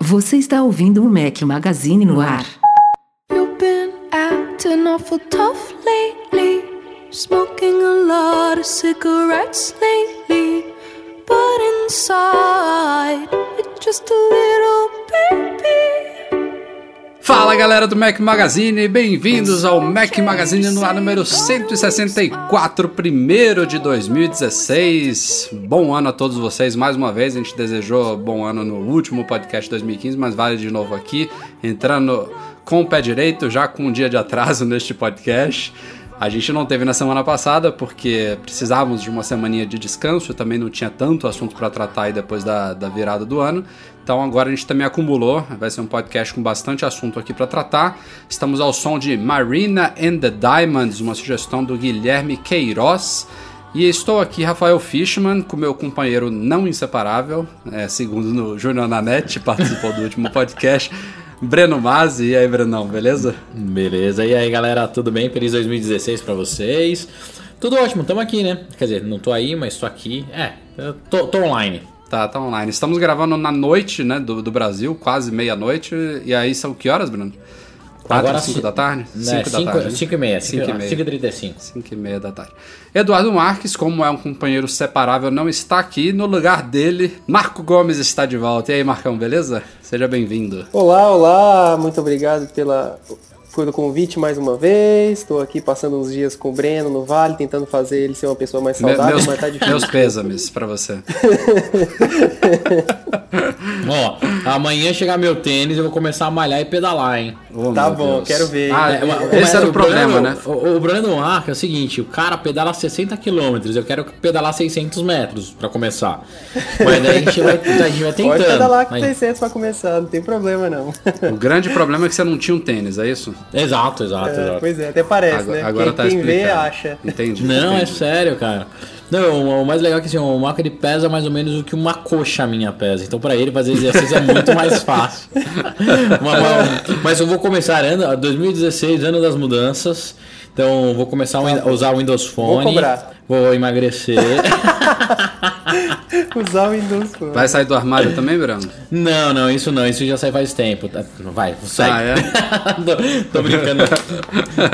Você está ouvindo o Mac Magazine no ar. You've been acting awful tough lately. Smoking a lot of cigarettes lately. Inside, just a little baby. Fala galera do Mac Magazine, bem-vindos ao Mac Magazine no ar número 164, primeiro de 2016. Bom ano a todos vocês, mais uma vez, a gente desejou bom ano no último podcast de 2015, mas vale de novo aqui, entrando com o pé direito, já com um dia de atraso neste podcast. A gente não teve na semana passada porque precisávamos de uma semaninha de descanso, também não tinha tanto assunto para tratar aí depois da, da virada do ano. Então agora a gente também acumulou, vai ser um podcast com bastante assunto aqui para tratar. Estamos ao som de Marina and the Diamonds, uma sugestão do Guilherme Queiroz. E estou aqui, Rafael Fishman, com meu companheiro não inseparável, é, segundo no Júnior Nanete, participou do último podcast. Breno Mazzi, e aí, Brenão, beleza? Beleza, e aí galera, tudo bem? Feliz 2016 pra vocês. Tudo ótimo, tamo aqui, né? Quer dizer, não tô aí, mas tô aqui. É, tô, tô online. Tá, tá online. Estamos gravando na noite, né, do, do Brasil, quase meia-noite. E aí são que horas, Bruno? 4, Agora 5 ci- da tarde? Né, 5 da cinco- tarde. né? cinco e meia, Cinco cinco- e meia. cinco e trinta e cinco. 5 e meia da tarde. Eduardo Marques, como é um companheiro separável, não está aqui. No lugar dele, Marco Gomes está de volta. E aí, Marcão, beleza? Seja bem-vindo. Olá, olá, muito obrigado pela, pelo convite mais uma vez. Estou aqui passando uns dias com o Breno no Vale, tentando fazer ele ser uma pessoa mais Me- saudável, meus, mas tá difícil. meus pêsames pra você. Ó, amanhã chegar meu tênis, eu vou começar a malhar e pedalar, hein? Oh, Tá bom, Deus. quero ver. Ah, É, mas- esse mas era o problema, né? O, o Brandon Arca é o seguinte, o cara pedala 60 km, eu quero pedalar 600 metros pra começar. Mas daí a gente vai, a gente vai tentando. Pode pedalar com Aí- 600 pra começar, não tem problema não. O grande problema é que você não tinha um tênis, é isso? Exato, exato, É, exato. pois é, até parece, Agora, né? agora quem tá quem vê, acha. Entendi. Não, é entendi. sério, cara. Não, o- mais legal é que assim, o Marco ele pesa mais ou menos o que uma coxa minha pesa. Então pra ele fazer exercício é muito mais fácil. mas, mas- eu vou começar, ano, 2016, ano das mudanças. Então vou começar a usar o Windows Phone. cobrar. Vou emagrecer. Usar o Windows Phone. Vai sair do armário também, Bruno? não, não, isso não, isso já sai faz tempo. Tá, Vai, segue. Ah, é? tô, tô brincando.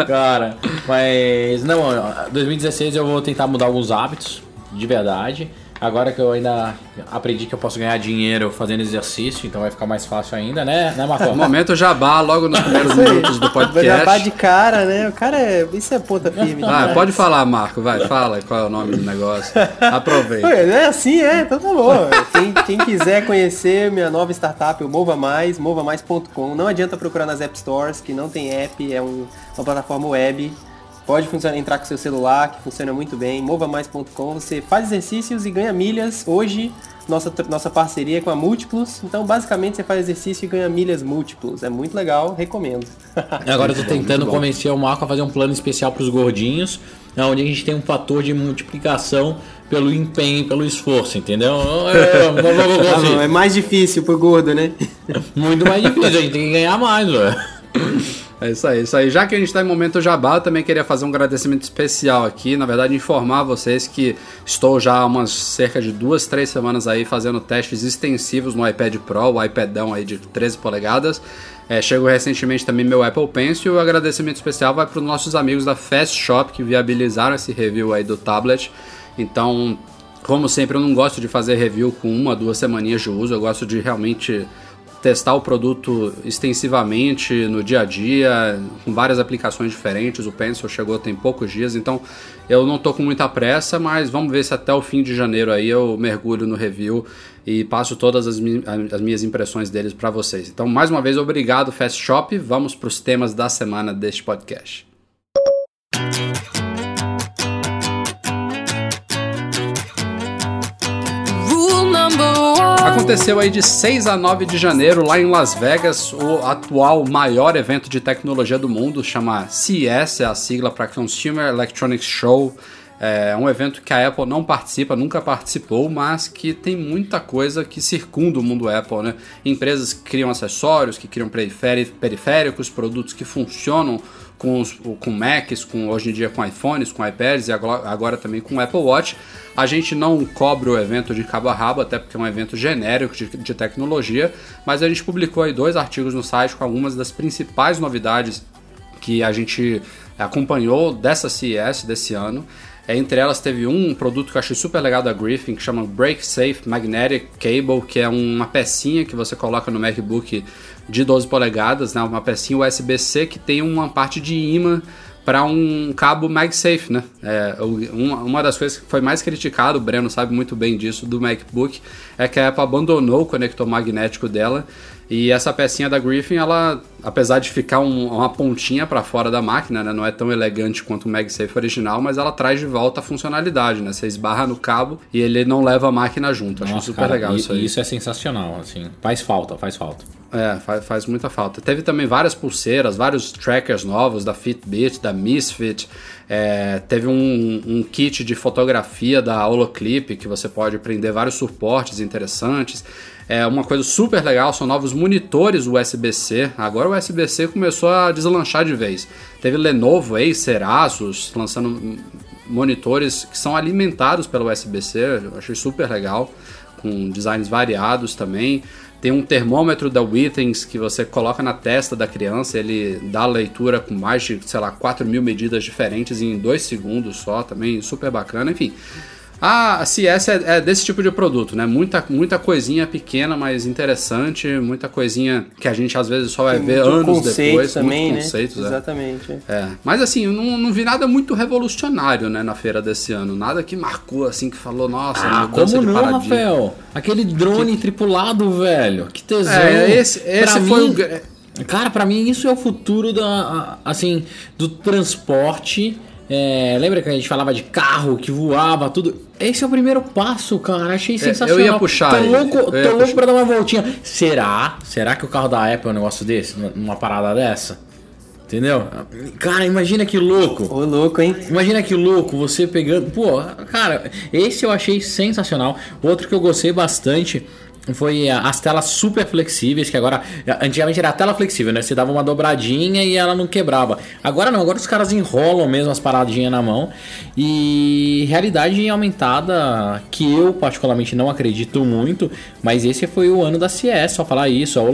Cara, mas não, ó, 2016 eu vou tentar mudar alguns hábitos, de verdade. Agora que eu ainda aprendi que eu posso ganhar dinheiro fazendo exercício, então vai ficar mais fácil ainda, né, né Marcão? Momento jabá, logo nos primeiros minutos do podcast. de cara, né? O cara é. Isso é ponta firme. Ah, pode falar, Marco, vai, fala qual é o nome do negócio. Aproveita. Ué, É assim, é, então tá bom. Quem, quem quiser conhecer minha nova startup, o Mova Mais, movamais.com. Não adianta procurar nas App Stores, que não tem app, é um- uma plataforma web. Pode funcionar, entrar com seu celular, que funciona muito bem. Movamais.com, você faz exercícios e ganha milhas. Hoje, nossa, nossa parceria é com a Múltiplos. Então, basicamente, você faz exercício e ganha milhas múltiplos. É muito legal, recomendo. Agora eu tô tentando convencer o Marco a fazer um plano especial pros gordinhos, onde a gente tem um fator de multiplicação pelo empenho, pelo esforço, entendeu? É, Tá é mais difícil pro gordo, né? Muito mais difícil, a gente tem que ganhar mais, velho. É isso aí, isso aí. Já que a gente está em momento jabá, eu também queria fazer um agradecimento especial aqui. Na verdade, informar vocês que estou já há umas cerca de duas, três semanas aí fazendo testes extensivos no iPad Pro, o iPadão aí de 13 polegadas. É, chegou recentemente também meu Apple Pencil. E o agradecimento especial vai para os nossos amigos da Fast Shop que viabilizaram esse review aí do tablet. Então, como sempre, eu não gosto de fazer review com uma, duas semaninhas de uso. Eu gosto de realmente testar o produto extensivamente no dia a dia, com várias aplicações diferentes. O Pencil chegou tem poucos dias, então eu não tô com muita pressa, mas vamos ver se até o fim de janeiro aí eu mergulho no review e passo todas as, mi- as minhas impressões deles para vocês. Então, mais uma vez, obrigado Fast Shop. Vamos para os temas da semana deste podcast. Aconteceu aí de 6 a 9 de janeiro lá em Las Vegas, o atual maior evento de tecnologia do mundo, chama CES, é a sigla para Consumer Electronics Show. É um evento que a Apple não participa, nunca participou, mas que tem muita coisa que circunda o mundo Apple, né? Empresas que criam acessórios, que criam periféricos, produtos que funcionam com, os, com Macs, com, hoje em dia com iPhones, com iPads e agora, agora também com Apple Watch. A gente não cobre o evento de cabo a rabo, até porque é um evento genérico de, de tecnologia, mas a gente publicou aí dois artigos no site com algumas das principais novidades que a gente acompanhou dessa CES desse ano. É, entre elas teve um produto que eu achei super legal da Griffin, que chama Break Safe Magnetic Cable, que é uma pecinha que você coloca no MacBook de 12 polegadas, né? uma pecinha USB-C que tem uma parte de imã para um cabo MagSafe, né? É, uma, uma das coisas que foi mais criticado, o Breno sabe muito bem disso, do MacBook, é que a Apple abandonou o conector magnético dela e essa pecinha da Griffin, ela, apesar de ficar um, uma pontinha para fora da máquina, né? não é tão elegante quanto o MagSafe original, mas ela traz de volta a funcionalidade, né? Você esbarra no cabo e ele não leva a máquina junto. Acho super cara, legal e, isso aí. Isso é sensacional, assim. Faz falta, faz falta. É, faz, faz muita falta. Teve também várias pulseiras, vários trackers novos da Fitbit, da Misfit. É, teve um, um, kit de fotografia da Holoclip que você pode prender vários suportes interessantes. É uma coisa super legal, são novos monitores USB-C. Agora o USB-C começou a deslanchar de vez. Teve Lenovo, Acer, Asus lançando monitores que são alimentados pelo USB-C. Eu achei super legal, com designs variados também. Tem um termômetro da Withings que você coloca na testa da criança, ele dá leitura com mais de, sei lá, 4 mil medidas diferentes em 2 segundos só, também super bacana, enfim. A CS é, é, desse tipo de produto, né? Muita, muita coisinha pequena, mas interessante, muita coisinha que a gente às vezes só vai Tem ver anos depois. Também, né? conceitos, é. Exatamente. É. Mas assim, eu não, não vi nada muito revolucionário, né, na feira desse ano. Nada que marcou, assim, que falou, nossa, ah, como não, paradigma. Rafael? Aquele drone que... tripulado, velho. Que tesão. É, esse, esse foi mim, o... Cara, para mim isso é o futuro da, assim, do transporte é, lembra que a gente falava de carro que voava, tudo? Esse é o primeiro passo, cara. Achei sensacional. É, eu ia puxar. Tô louco, tô louco puxar. pra dar uma voltinha. Será? Será que o carro da Apple é um negócio desse? Numa parada dessa? Entendeu? Cara, imagina que louco. Ô, louco, hein? Imagina que louco você pegando. Pô, cara, esse eu achei sensacional. Outro que eu gostei bastante foi as telas super flexíveis, que agora. Antigamente era a tela flexível, né? Você dava uma dobradinha e ela não quebrava. Agora não, agora os caras enrolam mesmo as paradinhas na mão. E realidade aumentada, que eu particularmente não acredito muito, mas esse foi o ano da CS, só falar isso, o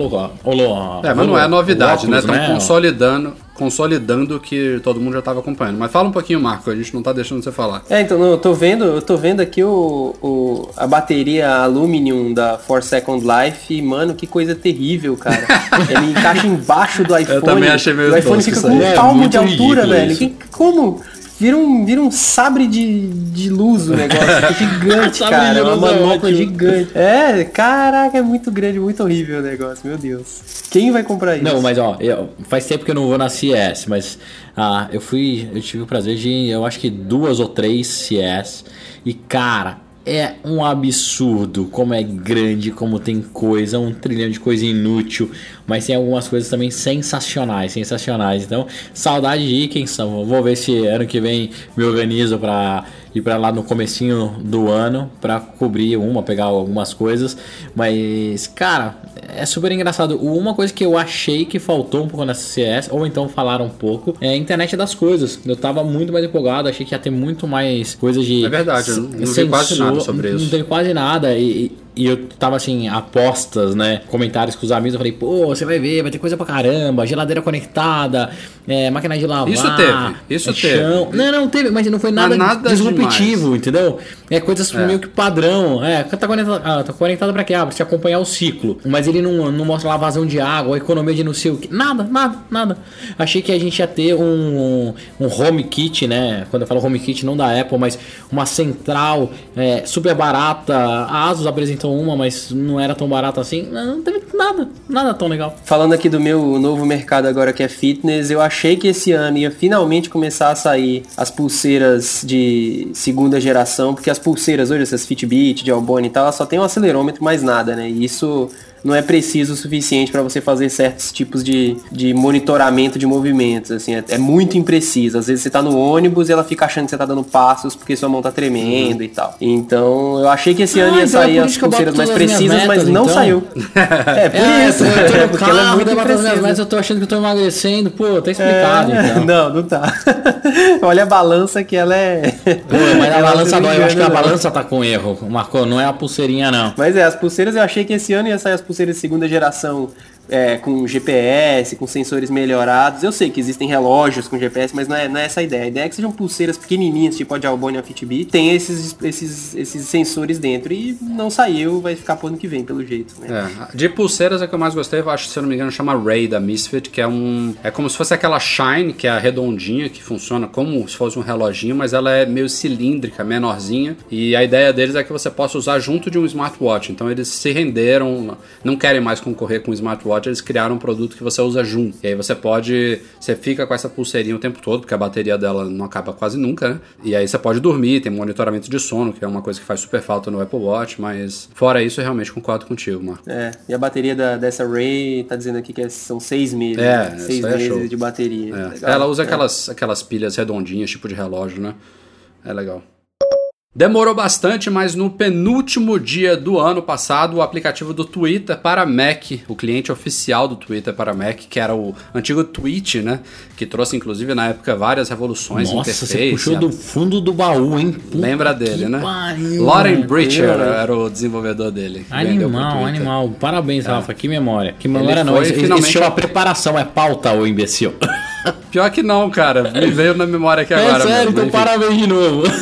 Olo, É, mas não é novidade, né? óculos, né? Estão consolidando consolidando o que todo mundo já estava acompanhando. Mas fala um pouquinho, Marco, a gente não está deixando você falar. É, então, eu tô vendo, eu tô vendo aqui o, o, a bateria Aluminium da For Second Life e, mano, que coisa terrível, cara. Ele encaixa embaixo do iPhone. Eu também achei meio O iPhone fica com um palmo é de altura, velho. Que, como? Vira um, vira um sabre de, de luz o negócio. É gigante, cara. É uma manopla é gigante. É, caraca, é muito grande, muito horrível o negócio, meu Deus. Quem vai comprar isso? Não, mas ó, eu, faz tempo que eu não vou na CS, mas ah, eu fui. Eu tive o prazer de eu acho que duas ou três CS. E, cara, é um absurdo como é grande, como tem coisa, um trilhão de coisa inútil, mas tem algumas coisas também sensacionais, sensacionais. Então, saudade de são? Vou ver se ano que vem me organizo para ir para lá no comecinho do ano para cobrir uma, pegar algumas coisas, mas cara, é super engraçado. Uma coisa que eu achei que faltou um pouco nessa CS, ou então falaram um pouco, é a internet das coisas. Eu tava muito mais empolgado, achei que ia ter muito mais coisa de. É verdade, eu não, não vi quase nada sobre isso. Não tem quase nada. E, e eu tava assim, apostas, né? Comentários com os amigos. Eu falei, pô, você vai ver, vai ter coisa pra caramba, geladeira conectada, é, máquina de lavar. Isso teve, isso é, teve. Chão. Não, não teve, mas não foi nada, nada disruptivo, demais. entendeu? É coisas é. meio que padrão. É, tá conectado, ah, tá conectado pra quê? Ah, pra você acompanhar o ciclo. Mas ele não, não mostra lá vazão de água, economia de não sei o que. Nada, nada, nada. Achei que a gente ia ter um, um home kit, né? Quando eu falo home kit, não da Apple, mas uma central é, super barata. A Asus apresentou uma, mas não era tão barato assim. Não teve nada, nada tão legal. Falando aqui do meu novo mercado agora que é fitness, eu achei que esse ano ia finalmente começar a sair as pulseiras de segunda geração, porque as pulseiras hoje, essas Fitbit, de Albone e tal, elas só tem um acelerômetro mais nada, né? E isso não é preciso o suficiente para você fazer certos tipos de, de monitoramento de movimentos, assim, é, é, muito impreciso. Às vezes você tá no ônibus e ela fica achando que você tá dando passos porque sua mão tá tremendo uhum. e tal. Então, eu achei que esse ano ia então é sair as pulseiras mais precisas, metas, mas não então. saiu. é, por é, isso, eu tô no porque carro, ela é muito imprecisa. Mas eu tô achando que eu tô emagrecendo, pô, tá explicado, é... então. Não, não tá. Olha a balança que ela é... Pô, mas a balança dói, eu acho que a balança tá com erro, Marcou, não é a pulseirinha não. Mas é, as pulseiras eu achei que esse ano ia sair as pulseiras de segunda geração é, com GPS, com sensores melhorados. Eu sei que existem relógios com GPS, mas não é, não é essa a ideia. A ideia é que sejam pulseiras pequenininhas, tipo a de Albone a Fitbit, tem esses, esses, esses sensores dentro e não saiu, vai ficar pro ano que vem, pelo jeito. Né? É, de pulseiras, a que eu mais gostei, eu acho, se eu não me engano, chama Ray da Misfit, que é um... É como se fosse aquela Shine, que é a redondinha, que funciona como se fosse um reloginho, mas ela é meio cilíndrica, menorzinha, e a ideia deles é que você possa usar junto de um smartwatch. Então eles se renderam, não querem mais concorrer com o smartwatch, eles criaram um produto que você usa junto. E aí você pode. Você fica com essa pulseirinha o tempo todo, porque a bateria dela não acaba quase nunca, né? E aí você pode dormir, tem monitoramento de sono, que é uma coisa que faz super falta no Apple Watch, mas fora isso, eu realmente concordo contigo, Marco. É, e a bateria da, dessa Ray tá dizendo aqui que é, são seis meses. É, né? seis é meses de bateria. É. Ela usa é. aquelas, aquelas pilhas redondinhas, tipo de relógio, né? É legal. Demorou bastante, mas no penúltimo dia do ano passado, o aplicativo do Twitter para Mac, o cliente oficial do Twitter para Mac, que era o antigo Tweet, né? Que trouxe, inclusive, na época, várias revoluções Nossa, você puxou do fundo do baú, hein? Puta Lembra dele, né? Pariu, Lauren Bridger era o desenvolvedor dele. Animal, animal. Parabéns, é. Rafa. Que memória. Que memória Ele não. Foi, isso, finalmente... isso chama preparação, é pauta, ô imbecil. Pior que não, cara. Me veio na memória aqui é agora. Sério, então parabéns de novo.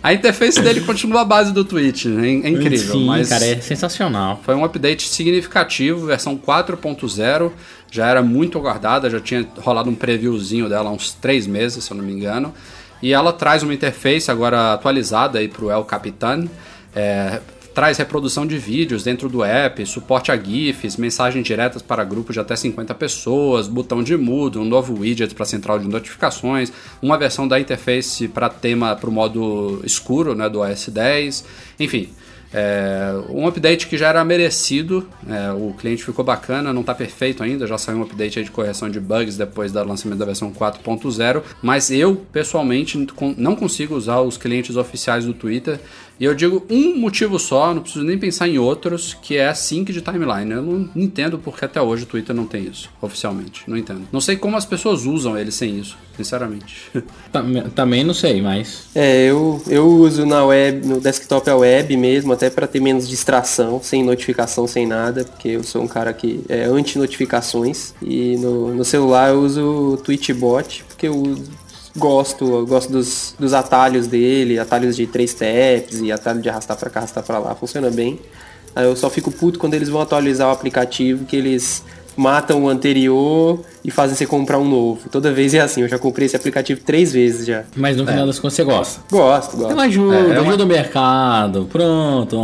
A interface dele continua a base do Twitch, é, é incrível. Sim, mas cara, é sensacional. Foi um update significativo, versão 4.0, já era muito aguardada, já tinha rolado um previewzinho dela há uns 3 meses, se eu não me engano. E ela traz uma interface agora atualizada para o El Capitan, é, traz reprodução de vídeos dentro do app, suporte a GIFs, mensagens diretas para grupos de até 50 pessoas, botão de mudo, um novo widget para central de notificações, uma versão da interface para tema para o modo escuro né, do OS 10, enfim. É, um update que já era merecido, é, o cliente ficou bacana, não está perfeito ainda, já saiu um update de correção de bugs depois do lançamento da versão 4.0, mas eu pessoalmente não consigo usar os clientes oficiais do Twitter e eu digo um motivo só, não preciso nem pensar em outros, que é a sync de timeline. Eu não entendo porque até hoje o Twitter não tem isso, oficialmente. Não entendo. Não sei como as pessoas usam ele sem isso, sinceramente. Também não sei, mas. É, eu, eu uso na web, no desktop a web mesmo, até para ter menos distração, sem notificação, sem nada, porque eu sou um cara que é anti-notificações. E no, no celular eu uso o Twitchbot, porque eu uso gosto, gosto dos, dos atalhos dele, atalhos de três steps e atalho de arrastar para cá, arrastar para lá, funciona bem. Eu só fico puto quando eles vão atualizar o aplicativo, que eles matam o anterior e fazem você comprar um novo. Toda vez é assim, eu já comprei esse aplicativo três vezes já. Mas no final é. das contas você gosta? Gosto, gosto. Então ajuda, é, é uma... ajuda o mercado. Pronto,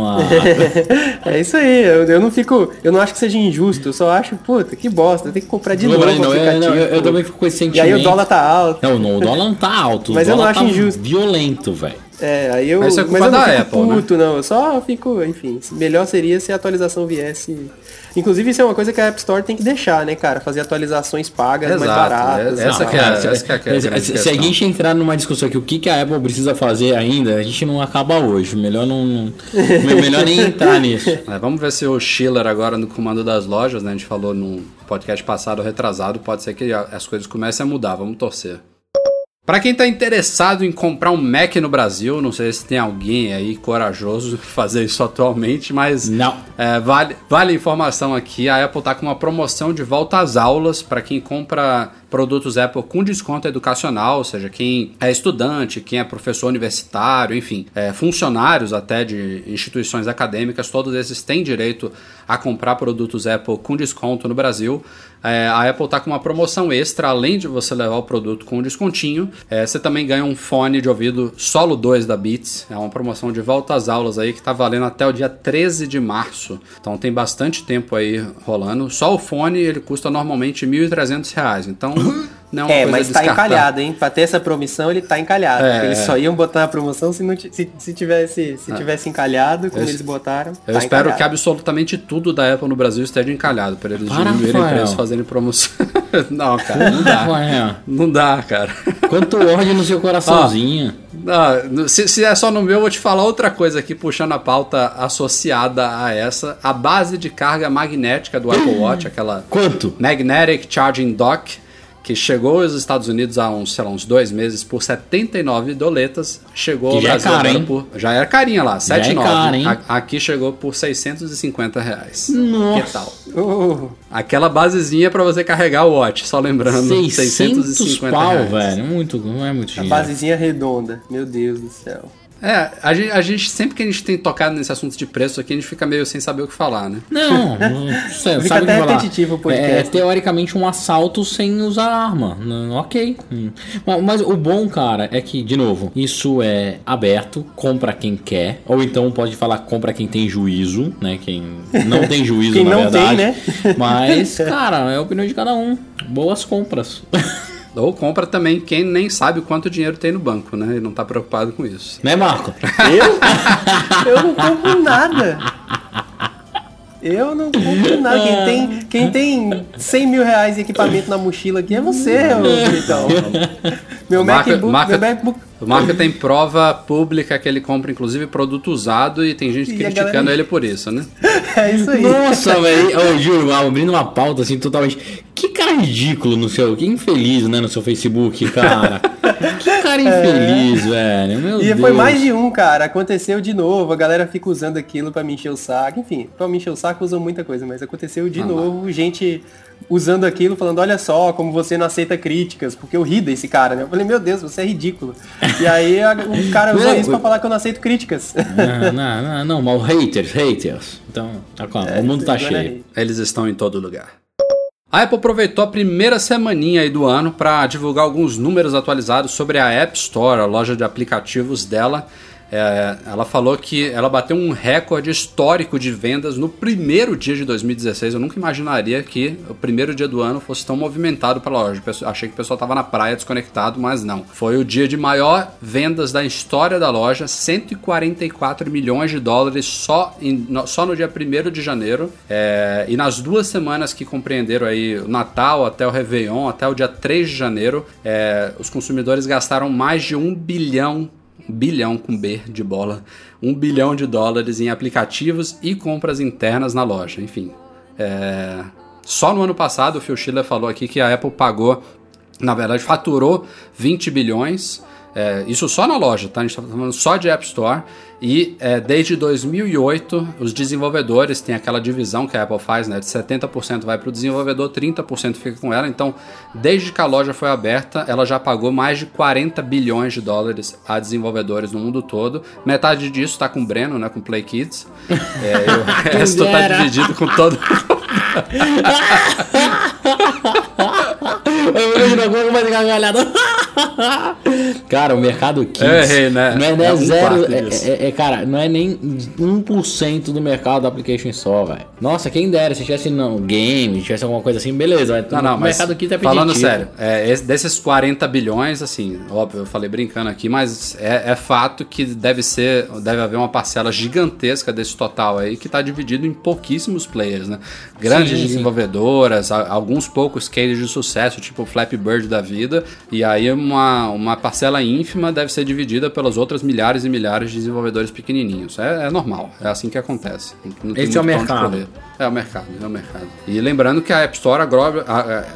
É isso aí, eu, eu, não fico. Eu não acho que seja injusto, eu só acho, puta, que bosta, tem que comprar de não, novo não, o aplicativo. Não, eu, eu, também fico com esse sentimento. E aí o dólar tá alto. Não, não o dólar não tá alto. Mas eu não acho tá injusto. Violento, velho. É, aí eu. Mas, é mas eu não fico Apple, puto, né? não. Eu só fico, enfim. Melhor seria se a atualização viesse. Inclusive, isso é uma coisa que a App Store tem que deixar, né, cara? Fazer atualizações pagas Exato, mais baratas. Essa, não, que é, essa, que é, essa se, se a gente entrar numa discussão aqui, o que, que a Apple precisa fazer ainda, a gente não acaba hoje. Melhor não. não melhor nem entrar nisso. É, vamos ver se o Schiller agora no comando das lojas, né? A gente falou no podcast passado, retrasado, pode ser que as coisas comecem a mudar. Vamos torcer. Para quem está interessado em comprar um Mac no Brasil, não sei se tem alguém aí corajoso fazer isso atualmente, mas não. É, vale, vale a informação aqui, a Apple está com uma promoção de volta às aulas para quem compra produtos Apple com desconto educacional, ou seja, quem é estudante, quem é professor universitário, enfim, é, funcionários até de instituições acadêmicas, todos esses têm direito a comprar produtos Apple com desconto no Brasil. É, a Apple está com uma promoção extra, além de você levar o produto com descontinho, é, você também ganha um fone de ouvido Solo 2 da Beats. É uma promoção de volta às aulas aí que está valendo até o dia 13 de março. Então tem bastante tempo aí rolando. Só o fone ele custa normalmente R$ 1.300. Então não é É, mas tá descartável. encalhado, hein? Pra ter essa promissão, ele tá encalhado. É, eles é. só iam botar na promoção se, não, se, se tivesse, se tivesse encalhado, como Eu- eles botaram. Eu tá espero encalhado. que absolutamente tudo da Apple no Brasil esteja encalhado, para eles Para, diminuírem o preço fazerem promoção. não, cara, não dá. Rafael, Não dá, cara. Quanto ódio no seu coraçãozinho. Não, se, se é só no meu, eu vou te falar outra coisa aqui, puxando a pauta associada a essa. A base de carga magnética do Apple Watch, aquela Quanto? Magnetic Charging Dock, que chegou aos Estados Unidos há uns, sei lá, uns dois meses por 79 doletas, chegou Que ao já é Brasil caro, agora hein? por... Já era carinha lá, Já é 7,9. caro, hein? A- Aqui chegou por 650 reais. Nossa. Que tal? Uh, Aquela basezinha pra você carregar o Watch, só lembrando. 600 650 pau, reais. velho. Muito, não é muito a dinheiro. basezinha redonda. Meu Deus do céu. É, a gente, a gente- sempre que a gente tem tocado nesse assunto de preço aqui, a gente fica meio sem saber o que falar, né? Não, não Fica sabe que até repetitivo o podcast. É, teoricamente um assalto sem usar arma. Ok. Hum. Mas, mas o bom, cara, é que, de novo, isso é aberto, compra quem quer. Ou então pode falar compra quem tem juízo, né? Quem não tem juízo, Quem na não verdade. tem, né? Mas, cara, é a opinião de cada um. Boas compras. Ou compra também quem nem sabe quanto dinheiro tem no banco, né? E não tá preocupado com isso. né, Marco? Eu? Eu não compro nada. Eu não compro nada. Quem tem, quem tem 100 mil reais em equipamento na mochila aqui é você, ô Britão. Meu MacBook, marca- meu MacBook O Marco tem prova pública que ele compra, inclusive, produto usado e tem gente E criticando galera- ele por isso, né? é isso aí. Nossa, velho. Eu juro, abrindo uma pauta assim totalmente. Que cara ridículo no seu. Que infeliz, né? No seu Facebook, cara. Que cara infeliz, velho. Meu É. E Deus. foi mais de um, cara. Aconteceu de novo. A galera fica usando aquilo pra me encher o saco. Enfim, pra me encher o saco usam muita coisa, mas aconteceu de Ah, novo. Gente usando aquilo, falando: Olha só, como você não aceita críticas. Porque eu ri desse cara, né? Eu falei: Meu Deus, você é ridículo. E aí a- o cara usou Não, isso pra falar que eu não aceito críticas. Não, não, não, não, mas haters, haters. Então, tá calma, o mundo tá cheio. Eles estão em todo lugar. A Apple aproveitou a primeira semaninha aí do ano para divulgar alguns números atualizados sobre a App Store, a loja de aplicativos dela. É, ela falou que ela bateu um recorde histórico de vendas no primeiro dia de 2016. Eu nunca imaginaria que o primeiro dia do ano fosse tão movimentado para loja. Achei que o pessoal estava na praia desconectado, mas não. Foi o dia de maior vendas da história da loja, 144 milhões de dólares só, em- só no dia 1 de janeiro. É, e nas duas semanas que compreenderam aí o Natal até o Réveillon, até o dia 3 de janeiro, é, os consumidores gastaram mais de um bilhão bilhão com B de bola, um bilhão de dólares em aplicativos e compras internas na loja. Enfim, é, só no ano passado o Phil Schiller falou aqui que a Apple pagou, na verdade, faturou 20 bilhões. É, isso só na loja, tá? A gente está falando só de App Store. E é, desde 2008, os desenvolvedores têm aquela divisão que a Apple faz, né? De 70% vai para o desenvolvedor, 30% fica com ela. Então, desde que a loja foi aberta, ela já pagou mais de 40 bilhões de dólares a desenvolvedores no mundo todo. Metade disso está com o Breno, né? Com o Play Kids. É, o resto está dividido com todo. Eu imagino agora mais gargalhada. Cara, o mercado Kids. Errei, né? Não é, não é É zero. É, é- é, cara, não é nem 1% do mercado da Application Store, velho. Nossa, quem dera, se tivesse não, game, tivesse alguma coisa assim, beleza. mas Não, não, o mas mercado Kids é falando sério, é, esse- desses 40 bilhões, assim, óbvio, eu falei brincando aqui, mas é, é fato que deve ser, deve haver uma parcela gigantesca desse total aí que está dividido em pouquíssimos players, né? Grandes Sim, sim. desenvolvedoras, a- alguns poucos cases de sucesso, tipo o Flappy Bird da vida, e aí uma, uma parcela ínfima deve ser dividida pelas outras milhares e milhares de desenvolvedores pequenininhos. É, é normal, é assim que acontece. Esse é o mercado. É o mercado, é o mercado. E lembrando que a App Store agora,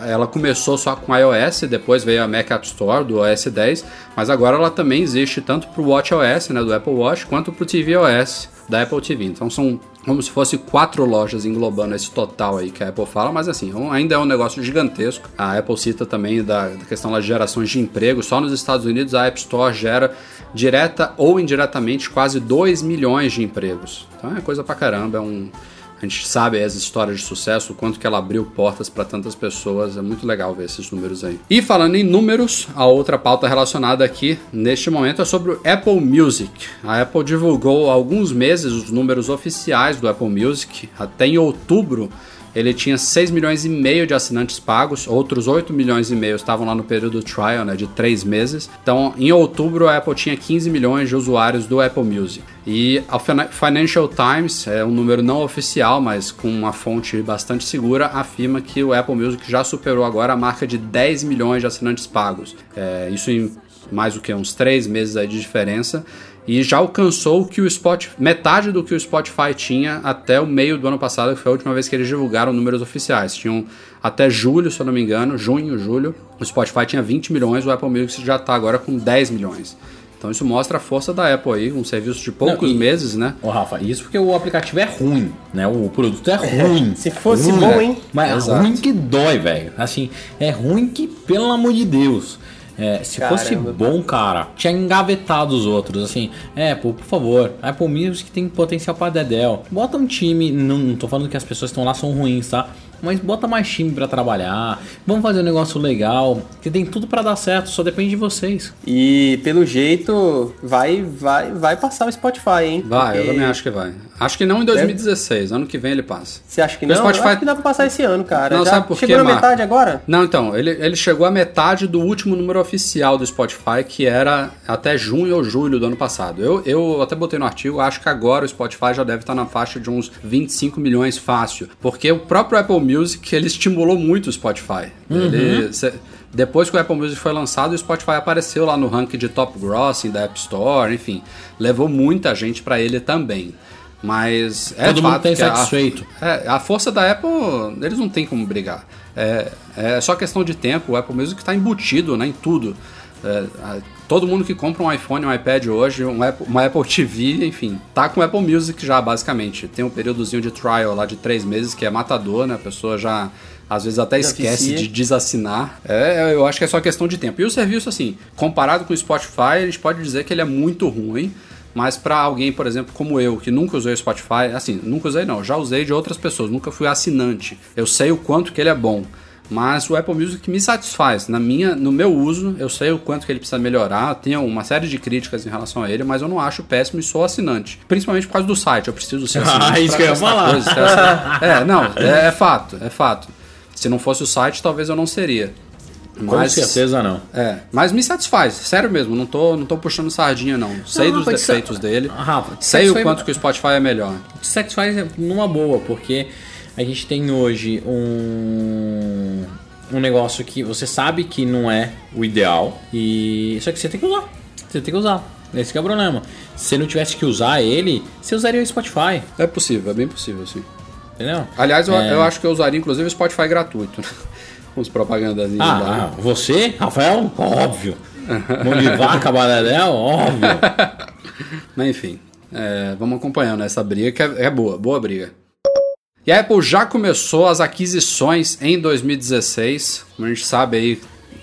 ela começou só com iOS, depois veio a Mac App Store do OS 10, mas agora ela também existe tanto para o WatchOS, né, do Apple Watch, quanto para o tvOS da Apple TV. Então são como se fosse quatro lojas englobando esse total aí que a Apple fala, mas assim, ainda é um negócio gigantesco. A Apple cita também da, da questão das gerações de emprego. Só nos Estados Unidos a App Store gera direta ou indiretamente quase 2 milhões de empregos. Então é coisa pra caramba, é um a gente sabe as histórias de sucesso, o quanto que ela abriu portas para tantas pessoas. É muito legal ver esses números aí. E falando em números, a outra pauta relacionada aqui neste momento é sobre o Apple Music. A Apple divulgou há alguns meses os números oficiais do Apple Music. Até em outubro ele tinha 6 milhões e meio de assinantes pagos, outros 8 milhões e meio estavam lá no período trial, né, de 3 meses. Então, em outubro, a Apple tinha 15 milhões de usuários do Apple Music. E a Financial Times, é um número não oficial, mas com uma fonte bastante segura, afirma que o Apple Music já superou agora a marca de 10 milhões de assinantes pagos. É, isso em mais do que uns 3 meses aí de diferença e já alcançou que o Spotify, metade do que o Spotify tinha até o meio do ano passado, que foi a última vez que eles divulgaram números oficiais. Tinham até julho, se eu não me engano, junho, julho, o Spotify tinha 20 milhões, o Apple Music já está agora com 10 milhões. Então isso mostra a força da Apple aí, um serviço de poucos não, e, meses, né? Ô Rafa, isso porque o aplicativo é ruim, né? O produto é ruim. Se fosse ruim, bom, né? hein? Mas é Exato. ruim que dói, velho. Assim, é ruim que, pelo amor de Deus. É, se Caramba. fosse bom, cara, tinha engavetado os outros. Assim, Apple, por favor, Apple Music tem potencial para Dedel. Bota um time. Não, não tô falando que as pessoas que estão lá são ruins, tá? Mas bota mais time para trabalhar. Vamos fazer um negócio legal, que tem tudo para dar certo, só depende de vocês. E pelo jeito vai vai vai passar o Spotify, hein? Vai, Porque... eu também acho que vai. Acho que não em 2016, Deve... ano que vem ele passa. Você acha que não? Spotify... Eu acho que dá pra passar esse ano, cara. Não, Já sabe por chegou quê, na metade agora? Não, então, ele, ele chegou à metade do último número oficial do Spotify, que era até junho ou julho do ano passado. Eu, eu até botei no artigo, acho que agora o Spotify já deve estar na faixa de uns 25 milhões fácil, porque o próprio Apple Music, ele estimulou muito o Spotify. Uhum. Ele, cê, depois que o Apple Music foi lançado, o Spotify apareceu lá no ranking de top grossing da App Store, enfim, levou muita gente para ele também. Mas é Todo mundo tá insatisfeito. A, é, a força da Apple, eles não tem como brigar. É, é só questão de tempo. O Apple Music está embutido né, em tudo. É, todo mundo que compra um iPhone, um iPad hoje, um Apple, uma Apple TV, enfim, tá com o Apple Music já, basicamente. Tem um períodozinho de trial lá de três meses que é matador, né? A pessoa já às vezes até esquece de desassinar. É, eu acho que é só questão de tempo. E o serviço, assim, comparado com o Spotify, a gente pode dizer que ele é muito ruim. Mas para alguém, por exemplo, como eu, que nunca usei o Spotify, assim, nunca usei não, já usei de outras pessoas, nunca fui assinante. Eu sei o quanto que ele é bom. Mas o Apple Music me satisfaz. Na minha, no meu uso, eu sei o quanto que ele precisa melhorar. Tenho uma série de críticas em relação a ele, mas eu não acho péssimo e sou assinante. Principalmente por causa do site. Eu preciso ser assinante. Ah, isso que eu ia falar. Coisas, é, não, é, é fato, é fato. Se não fosse o site, talvez eu não seria. Mas, Com certeza não. É, mas me satisfaz, sério mesmo, não tô, não tô puxando sardinha não. Sei não, dos defeitos sa... dele. Rafa, sei o quanto que o Spotify é melhor. Te satisfaz numa boa, porque a gente tem hoje um um negócio que você sabe que não é o ideal e só que você tem que usar. Você tem que usar. Esse é o problema. Se não tivesse que usar ele, você usaria o Spotify. É possível, é bem possível, sim. Entendeu? Aliás, eu, é... eu acho que eu usaria inclusive o Spotify gratuito. Com os propagandas ah, lá. Ah, você, Rafael? Óbvio. Mão de vaca, Baradel? Óbvio. Mas enfim, é, vamos acompanhando essa briga que é, é boa, boa briga. E a Apple já começou as aquisições em 2016. Como a gente sabe aí,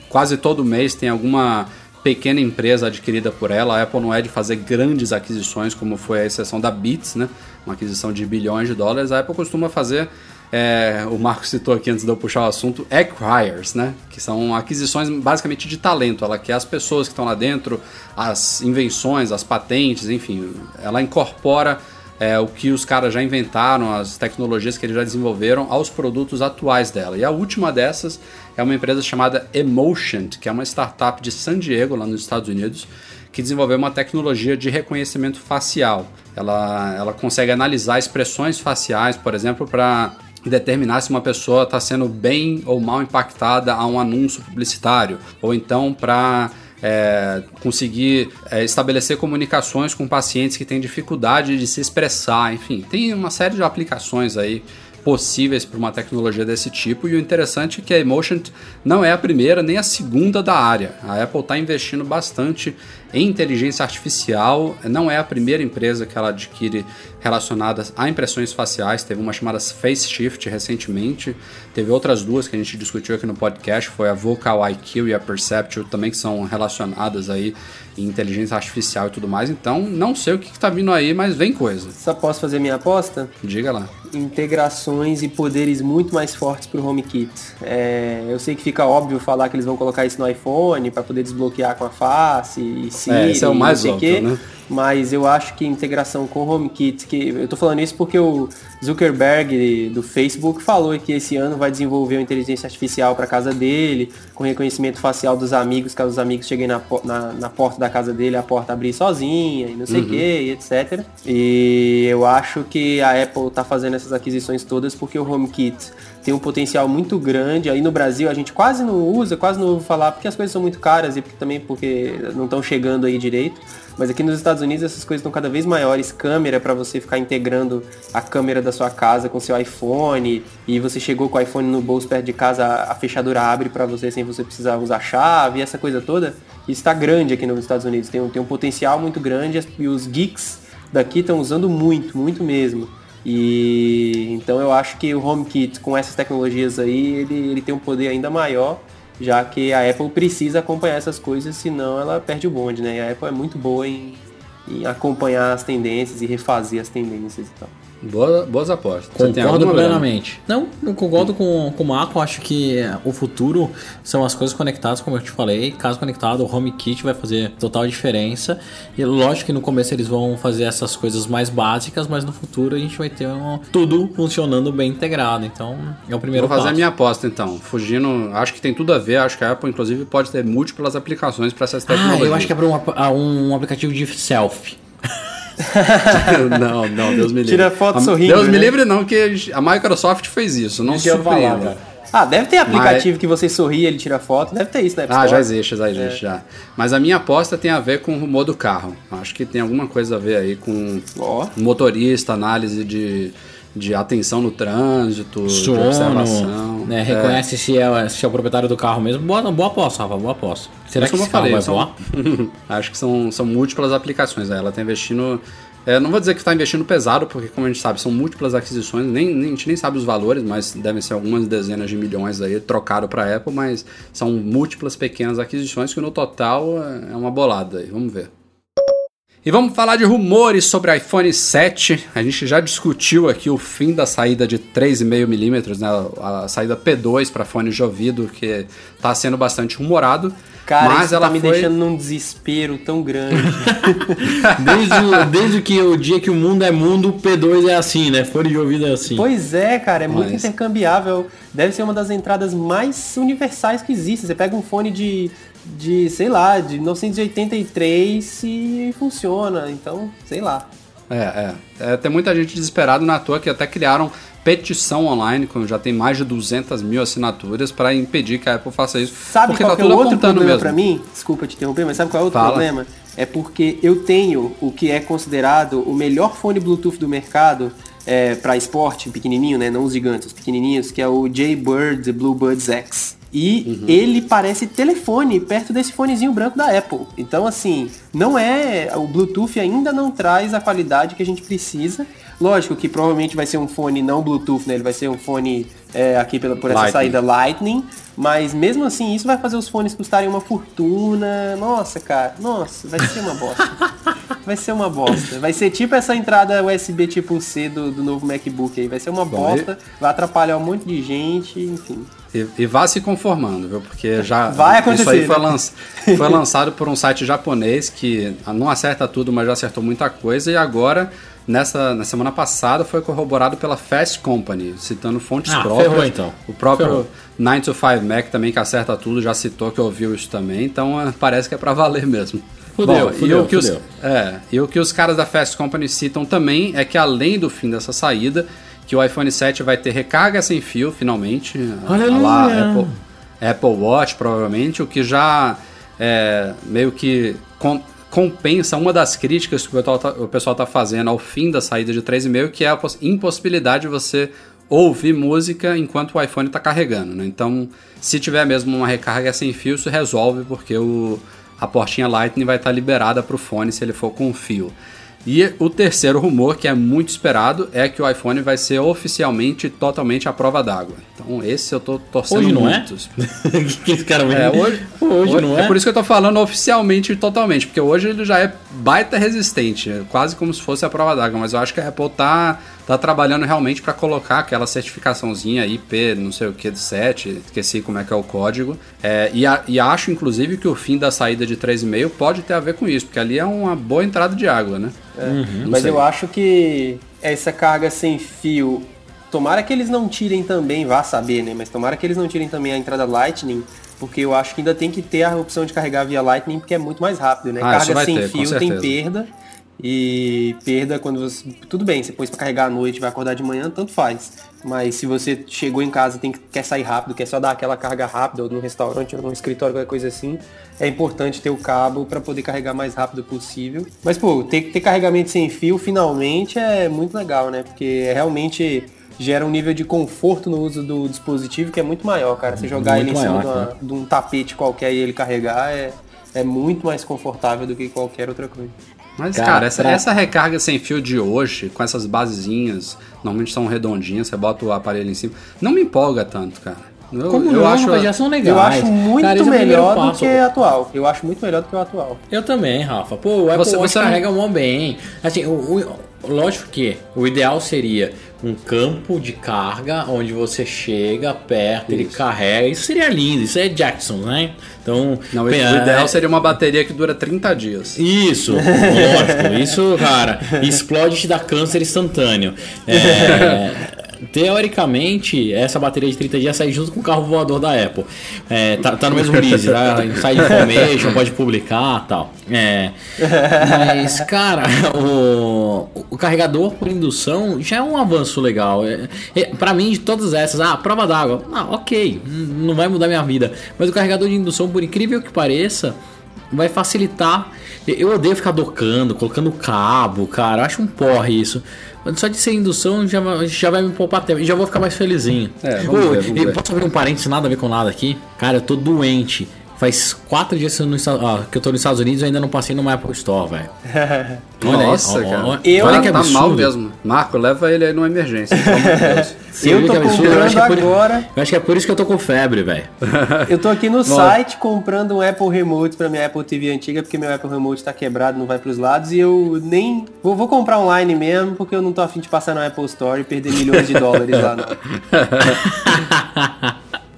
quase todo mês tem alguma pequena empresa adquirida por ela. A Apple não é de fazer grandes aquisições, como foi a exceção da Beats, né? Uma aquisição de bilhões de dólares. A Apple costuma fazer é, o Marco citou aqui antes de eu puxar o assunto, acquires, né? Que são aquisições basicamente de talento. Ela quer as pessoas que estão lá dentro, as invenções, as patentes, enfim. Ela incorpora é, o que os caras já inventaram, as tecnologias que eles já desenvolveram aos produtos atuais dela. E a última dessas é uma empresa chamada Emotion, que é uma startup de San Diego, lá nos Estados Unidos, que desenvolveu uma tecnologia de reconhecimento facial. Ela, ela consegue analisar expressões faciais, por exemplo, para determinar se uma pessoa está sendo bem ou mal impactada a um anúncio publicitário, ou então para é, conseguir é, estabelecer comunicações com pacientes que têm dificuldade de se expressar, enfim, tem uma série de aplicações aí possíveis para uma tecnologia desse tipo. E o interessante é que a Emotion não é a primeira nem a segunda da área. A Apple está investindo bastante em inteligência artificial. Não é a primeira empresa que ela adquire relacionadas a impressões faciais. Teve uma chamada FaceShift recentemente. Teve outras duas que a gente discutiu aqui no podcast. Foi a Vocal IQ e a Perceptual também que são relacionadas aí em inteligência artificial e tudo mais. Então, não sei o que, está vindo aí, mas vem coisa. Só posso fazer minha aposta? Diga lá. Integrações e poderes muito mais fortes para o HomeKit. É, eu sei que fica óbvio falar que eles vão colocar isso no iPhone para poder desbloquear com a face e Siri, é, esse é o mais óbvio, né? mas eu acho que integração com o HomeKit, que eu tô falando isso porque o Zuckerberg do Facebook falou que esse ano vai desenvolver uma inteligência artificial para casa dele, com reconhecimento facial dos amigos, caso os amigos cheguem na, na, na porta da casa dele, a porta abrir sozinha e não sei o que, e etc. E eu acho que a Apple tá fazendo essas aquisições todas porque o HomeKit tem um potencial muito grande. Aí no Brasil a gente quase não usa, quase não ouve falar, porque as coisas são muito caras e também porque não estão chegando aí direito. Mas aqui nos Estados Unidos essas coisas estão cada vez maiores. Câmera para você ficar integrando a câmera da sua casa com seu iPhone. E você chegou com o iPhone no bolso perto de casa, a fechadura abre para você sem você precisar usar chave, essa coisa toda. Isso está grande aqui nos Estados Unidos. Tem, um- tem um potencial muito grande e os geeks daqui estão usando muito, muito mesmo. E então eu acho que o HomeKit com essas tecnologias aí, ele, ele tem um poder ainda maior, já que a Apple precisa acompanhar essas coisas, senão ela perde o bonde, né? E a Apple é muito boa em, em acompanhar as tendências e refazer as tendências e tal. Boa- boas apostas. Concordo plenamente. Não, eu concordo com, com o Marco. Acho que o futuro são as coisas conectadas, como eu te falei. Caso conectado, o HomeKit vai fazer total diferença. E lógico que no começo eles vão fazer essas coisas mais básicas, mas no futuro a gente vai ter um- tudo funcionando bem integrado. Então, é o primeiro Vou fazer passo. a minha aposta então. Fugindo, acho que tem tudo a ver. Acho que a Apple, inclusive, pode ter múltiplas aplicações para essas Ah, tecnologias. eu acho que é para um, ah, um aplicativo de selfie. não, não, Deus me livre. Tira foto A- sorrindo, Deus me né? livre não, que a Microsoft fez isso. Não se falar, cara. Ah, deve ter aplicativo que você sorri e ele tira foto, deve ter isso, né? Ah, já existe, já existe, já. Mas a minha aposta tem a ver com o rumor do carro. Acho que tem alguma coisa a ver aí com Ó. motorista, análise de, de atenção no trânsito, de observação. Sono, né, É. reconhece se, é, se é o proprietário do carro mesmo. Boa, boa aposta, Rafa, boa aposta. Será Isso que esse carro vai são- voar? Acho que são, são múltiplas aplicações. né? Ela está investindo. é, não vou dizer que está investindo pesado, porque, como a gente sabe, são múltiplas aquisições. Nem, nem- a gente nem sabe os valores, mas devem ser algumas dezenas de milhões aí trocado para a Apple. Mas são múltiplas pequenas aquisições que, no total, é é uma bolada. aí. Vamos ver. E vamos falar de rumores sobre iPhone 7. A gente já discutiu aqui o fim da saída de 3,5mm, né? a saída P2 para fones de ouvido, que está sendo bastante rumorado. Cara, mas isso ela tá me foi... deixando num desespero tão grande. Desde, o, desde que o dia que o mundo é mundo, o P2 é assim, né? Fone de ouvido é assim. Pois é, cara, é muito Mas- intercambiável. Deve ser uma das entradas mais universais que existe. Você pega um fone de, de sei lá, de 1983 e funciona. Então, sei lá. É, é. É, Tem muita gente desesperada na toa que até criaram petição online, com já tem mais de 200 mil assinaturas, para impedir que a Apple faça isso. Sabe porque qual tá que é o outro problema pra mim? Desculpa te interromper, mas sabe qual é o outro Fala. problema? É porque eu tenho o que é considerado o melhor fone Bluetooth do mercado é, para esporte pequenininho, né? Não os gigantes, os pequenininhos, que é o Jaybird Bluebuds X. E Uhum. ele parece telefone perto desse fonezinho branco da Apple. Então, assim, não é. O Bluetooth ainda não traz a qualidade que a gente precisa. Lógico que provavelmente vai ser um fone não Bluetooth, né? Ele vai ser um fone é, aqui pela, por essa Lightning. saída Lightning, mas mesmo assim isso vai fazer os fones custarem uma fortuna. Nossa, cara, nossa, vai ser uma bosta. vai ser uma bosta. Vai ser tipo essa entrada USB tipo C do, do novo MacBook aí. Vai ser uma bosta, vai atrapalhar um monte de gente, enfim. E, e vá se conformando, viu? Porque já. Vai Isso acontecer, aí foi, né? lanç- foi lançado por um site japonês que não acerta tudo, mas já acertou muita coisa. E agora, nessa, na semana passada, foi corroborado pela Fast Company, citando fontes Ah, próprias. ferrou, então. O próprio Ferrou. 9 to 5 Mac também, que acerta tudo, já citou que ouviu isso também. Então eh, parece que é pra valer mesmo. Fudeu, e, fudeu, o que os, é, e o que os caras da Fast Company citam também é que além do fim dessa saída, que o iPhone 7 vai ter recarga sem fio, finalmente. a- a lá. Apple, Apple Watch, provavelmente, o que já é, meio que com- compensa uma das críticas que o pessoal, tá, pessoal tá fazendo ao fim da saída de 3,5, que é a poss- impossibilidade de você ouvir música enquanto o iPhone está carregando. Né? Então, se tiver mesmo uma recarga sem fio, isso resolve, porque o, a portinha Lightning vai estar liberada para o fone se ele for com fio. E o terceiro rumor, que é muito esperado, é que o iPhone vai ser oficialmente totalmente à prova d'água. Então, esse eu tô torcendo Hoje não é? muito. que esse cara É, hoje, Hoje não é? por isso que eu tô falando oficialmente e totalmente, porque hoje ele já é baita resistente, quase como se fosse a prova d'água, mas eu acho que a Apple tá, tá trabalhando realmente para colocar aquela certificaçãozinha IP, não sei o que, de 7, esqueci como é que é o código. É, e, a, e acho, inclusive, que o fim da saída de 3,5 pode ter a ver com isso, porque ali é uma boa entrada de água, né? É. Mas sei. eu acho que essa carga sem fio tomara que eles não tirem também, vá saber, né? Mas tomara que eles não tirem também a entrada Lightning, porque eu acho que ainda tem que ter a opção de carregar via Lightning, porque é muito mais rápido, né? Ah, Carga sem ter, fio tem perda. E perda quando você. Tudo bem, você pôs pra carregar à noite vai acordar de manhã, tanto faz. Mas se você chegou em casa e tem, quer sair rápido, quer só dar aquela carga rápida, ou no restaurante, ou no escritório, qualquer coisa assim, é importante ter o cabo para poder carregar mais rápido possível. Mas, pô, ter, ter carregamento sem fio finalmente é muito legal, né? Porque é realmente gera um nível de conforto no uso do dispositivo que é muito maior, cara. Você jogar muito ele em cima de, uma, de, um tapete qualquer e ele carregar é, é muito mais confortável do que qualquer outra coisa. Mas, cara, cara essa, pra... essa recarga sem fio de hoje, com essas basezinhas, normalmente são redondinhas, você bota o aparelho em cima, não me empolga tanto, cara. Eu, Como eu não, acho, já são legais. Eu acho muito cara, é melhor é do que o atual. Eu acho muito melhor do que o atual. Eu também, Rafa. Pô, o Apple você, Watch você carrega mó bem. Assim, o, o, lógico que o ideal seria um campo de carga onde você chega, aperta, isso. ele carrega. Isso seria lindo, isso é Jackson, né? Então, Não, o ideal seria uma bateria que dura 30 dias. Isso, lógico. Isso, cara, explode e te dá câncer instantâneo. É, Teoricamente, essa bateria de 30 dias sai junto com o carro voador da Apple. É, tá, tá, no mesmo release, tá? Inside Information, pode publicar tal. É, mas, cara, o, o carregador por indução já é um avanço legal. É, é, para mim, de todas essas, ah, prova d'água, ah, ok, não vai mudar minha vida. Mas o carregador de indução, por incrível que pareça, vai facilitar. Eu odeio ficar docando, colocando cabo, cara. Eu acho um porre isso. Só de ser indução já, já vai me poupar tempo. Já vou ficar mais felizinho. É, vamos Pô, ver, vamos ver. Posso abrir um parênteses nada a ver com nada aqui? Cara, eu tô doente. Faz quatro dias que eu, no, ah, que eu tô nos Estados Unidos e ainda não passei numa Apple Store, velho. Nossa, aí, cara. eu, olha que tá mal mesmo. Marco, leva ele aí numa emergência. eu tô comprando eu agora. eu acho que é por isso que eu tô com febre, velho. eu tô aqui no site comprando um Apple Remote pra minha Apple TV antiga, porque meu Apple Remote tá quebrado, não vai pros lados. E eu nem. Vou, vou comprar online mesmo, porque eu não tô afim de passar na Apple Store e perder milhões de dólares lá, não.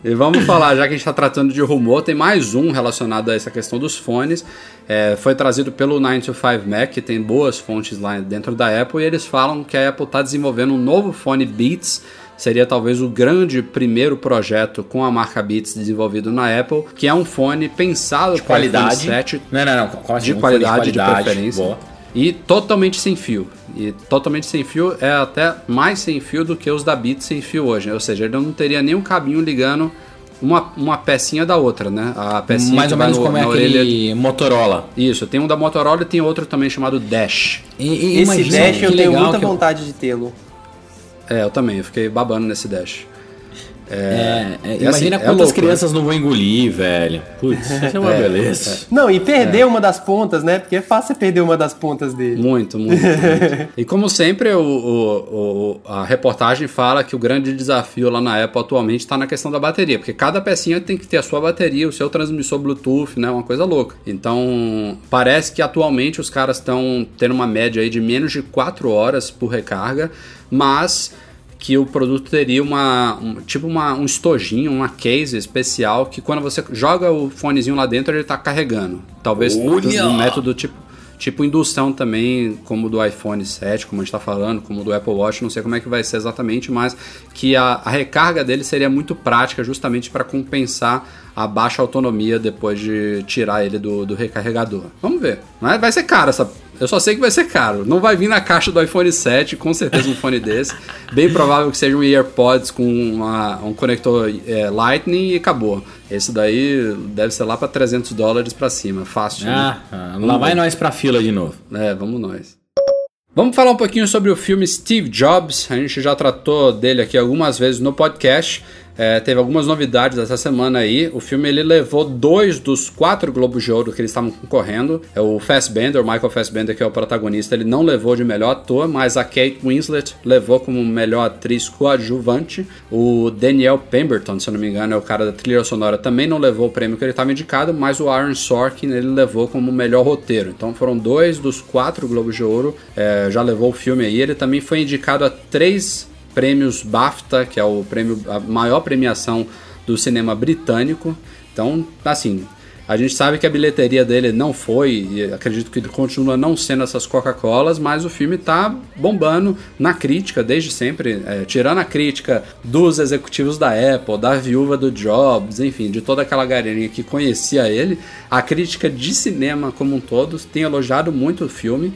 E vamos falar, já que a gente está tratando de rumor, tem mais um relacionado a essa questão dos fones. É, foi trazido pelo 925 Mac, que tem boas fontes lá dentro da Apple, e eles falam que a Apple está desenvolvendo um novo fone Beats. Seria talvez o grande primeiro projeto com a marca Beats desenvolvido na Apple, que é um fone pensado de qualidade. 7, não, não, não. Assim? de, qualidade, de qualidade, de preferência. Boa. E totalmente sem fio. E totalmente sem fio é até mais sem fio do que os da Beats sem fio hoje. Ou seja, ele não teria nenhum cabinho ligando uma, uma pecinha da outra, né? A pecinha Mais ou menos no, como é aquele orelha... Motorola. Isso, tem um da Motorola e tem outro também chamado Dash. E, e Esse Dash eu tenho muita vontade eu... de tê-lo. É, eu também, eu fiquei babando nesse Dash. É, é, é imagina assim, quantas louco, crianças né? não vão engolir, velho. Putz, isso é uma é, beleza. É. Não, e perder uma das pontas, né? Porque é fácil perder uma das pontas dele. Muito, muito. muito. E como sempre, o, o, o, a reportagem fala que o grande desafio lá na Apple atualmente está na questão da bateria, porque cada pecinha tem que ter a sua bateria, o seu transmissor Bluetooth, né? Uma coisa louca. Então, parece que atualmente os caras estão tendo uma média aí de menos de 4 horas por recarga, mas que o produto teria uma um, tipo uma, um estojinho, uma case especial que quando você joga o fonezinho lá dentro ele está carregando. Talvez um método tipo tipo indução também, como do iPhone 7, como a gente está falando, como do Apple Watch, não sei como é que vai ser exatamente, mas que a, a recarga dele seria muito prática justamente para compensar a baixa autonomia depois de tirar ele do, do recarregador. Vamos ver. Mas vai ser caro essa eu só sei que vai ser caro. Não vai vir na caixa do iPhone 7, com certeza um fone desse. Bem provável que seja um AirPods com uma, um conector é, Lightning e acabou. Esse daí deve ser lá para 300 dólares para cima, fácil. Né? Ah, né? lá vai nós para fila de novo. É, vamos nós. Vamos falar um pouquinho sobre o filme Steve Jobs. A gente já tratou dele aqui algumas vezes no podcast. É, teve algumas novidades essa semana aí. O filme ele levou dois dos quatro Globos de Ouro que eles estavam concorrendo. É o Fassbender, o Michael Fassbender, que é o protagonista, ele não levou de melhor ator, mas a Kate Winslet levou como melhor atriz coadjuvante. O Daniel Pemberton, se eu não me engano, é o cara da trilha sonora, também não levou o prêmio que ele estava indicado, mas o Aaron Sorkin ele levou como melhor roteiro. Então foram dois dos quatro Globos de Ouro, é, já levou o filme aí. Ele também foi indicado a três prêmios BAFTA, que é o prêmio, a maior premiação do cinema britânico. Então, assim, a gente sabe que a bilheteria dele não foi, e acredito que continua não sendo essas Coca-Colas, mas o filme tá bombando na crítica desde sempre, é, tirando a crítica dos executivos da Apple, da viúva do Jobs, enfim, de toda aquela galerinha que conhecia ele, a crítica de cinema como um todo tem elogiado muito o filme.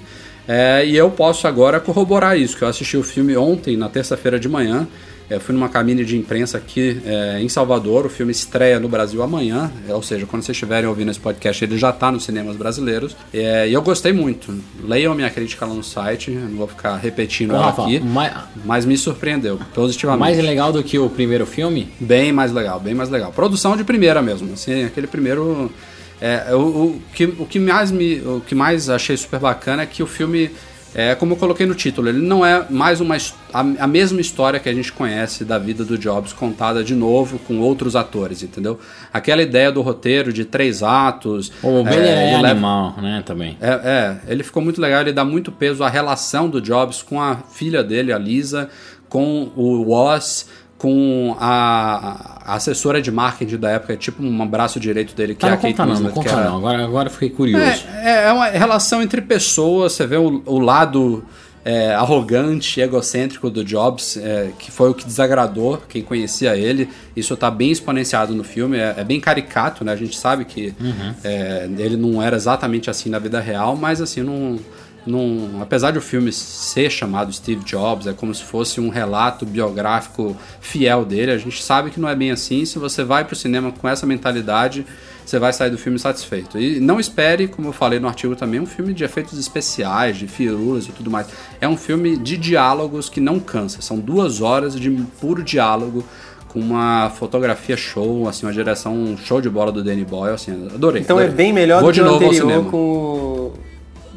É, e eu posso agora corroborar isso, que eu assisti o filme ontem, na terça-feira de manhã. É, fui numa cabine de imprensa aqui é, em Salvador. O filme estreia no Brasil amanhã, é, ou seja, quando vocês estiverem ouvindo esse podcast, ele já está nos cinemas brasileiros. É, e eu gostei muito. Leiam minha crítica lá no site, não vou ficar repetindo ela aqui, mais, mas me surpreendeu positivamente. Mais legal do que o primeiro filme? Bem mais legal, bem mais legal. Produção de primeira mesmo, assim, aquele primeiro é, o, o, que, o, que mais me, o que mais achei super bacana é que o filme, é, como eu coloquei no título, ele não é mais uma a, a, mesma história que a gente conhece da vida do Jobs contada de novo com outros atores, entendeu? Aquela ideia do roteiro de três atos. O Ben é, é animal, né? Também. É, é, ele ficou muito legal, ele dá muito peso à relação do Jobs com a filha dele, a Lisa, com o Woz com a, a, assessora de marketing da época, tipo um braço direito dele, que tá, é a Kate conta Winslet. Não, não conta era... não, agora, agora fiquei curioso. É, é uma relação entre pessoas, você vê o, o lado é, arrogante, egocêntrico do Jobs, é, que foi o que desagradou quem conhecia ele. Isso está bem exponenciado no filme, é, é, bem caricato, né? A gente sabe que uhum. É, ele não era exatamente assim na vida real, mas assim, não num, apesar de o filme ser chamado Steve Jobs, é como se fosse um relato biográfico fiel dele, a gente sabe que não é bem assim. Se você vai para o cinema com essa mentalidade, você vai sair do filme satisfeito. E não espere, como eu falei no artigo também, um filme de efeitos especiais, de firulas e tudo mais. É um filme de diálogos que não cansa. São duas horas de puro diálogo com uma fotografia show, assim, uma direção show de bola do Danny Boyle, assim, adorei. Então adorei. é bem melhor Vou do que o anterior com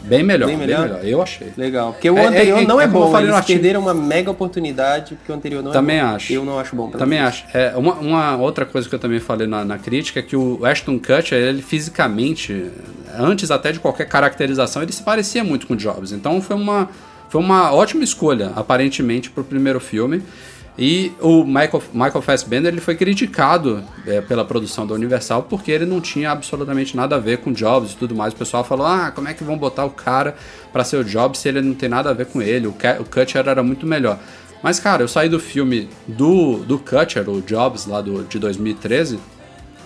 Bem melhor, Bem bem melhor? melhor, eu achei. Legal. Porque o É, anterior é, é, não é, é bom. eu falei Eles artigo. perderam uma mega oportunidade, porque o anterior não Também é bom. acho. Eu não acho bom. Também acho. É, uma, uma outra coisa que eu também falei na, na crítica é que o Ashton Kutcher, ele fisicamente, antes até de qualquer caracterização, ele se parecia muito com o Jobs. Então foi uma, foi uma ótima escolha, aparentemente, pro primeiro filme. E o Michael, Michael Fassbender ele foi criticado é, pela produção da Universal porque ele não tinha absolutamente nada a ver com Jobs e tudo mais. O pessoal falou: ah, como é que vão botar o cara para ser o Jobs se ele não tem nada a ver com ele? O, o Kutcher era muito melhor. Mas, cara, eu saí do filme do, do Kutcher, o Jobs, lá do, de 2013,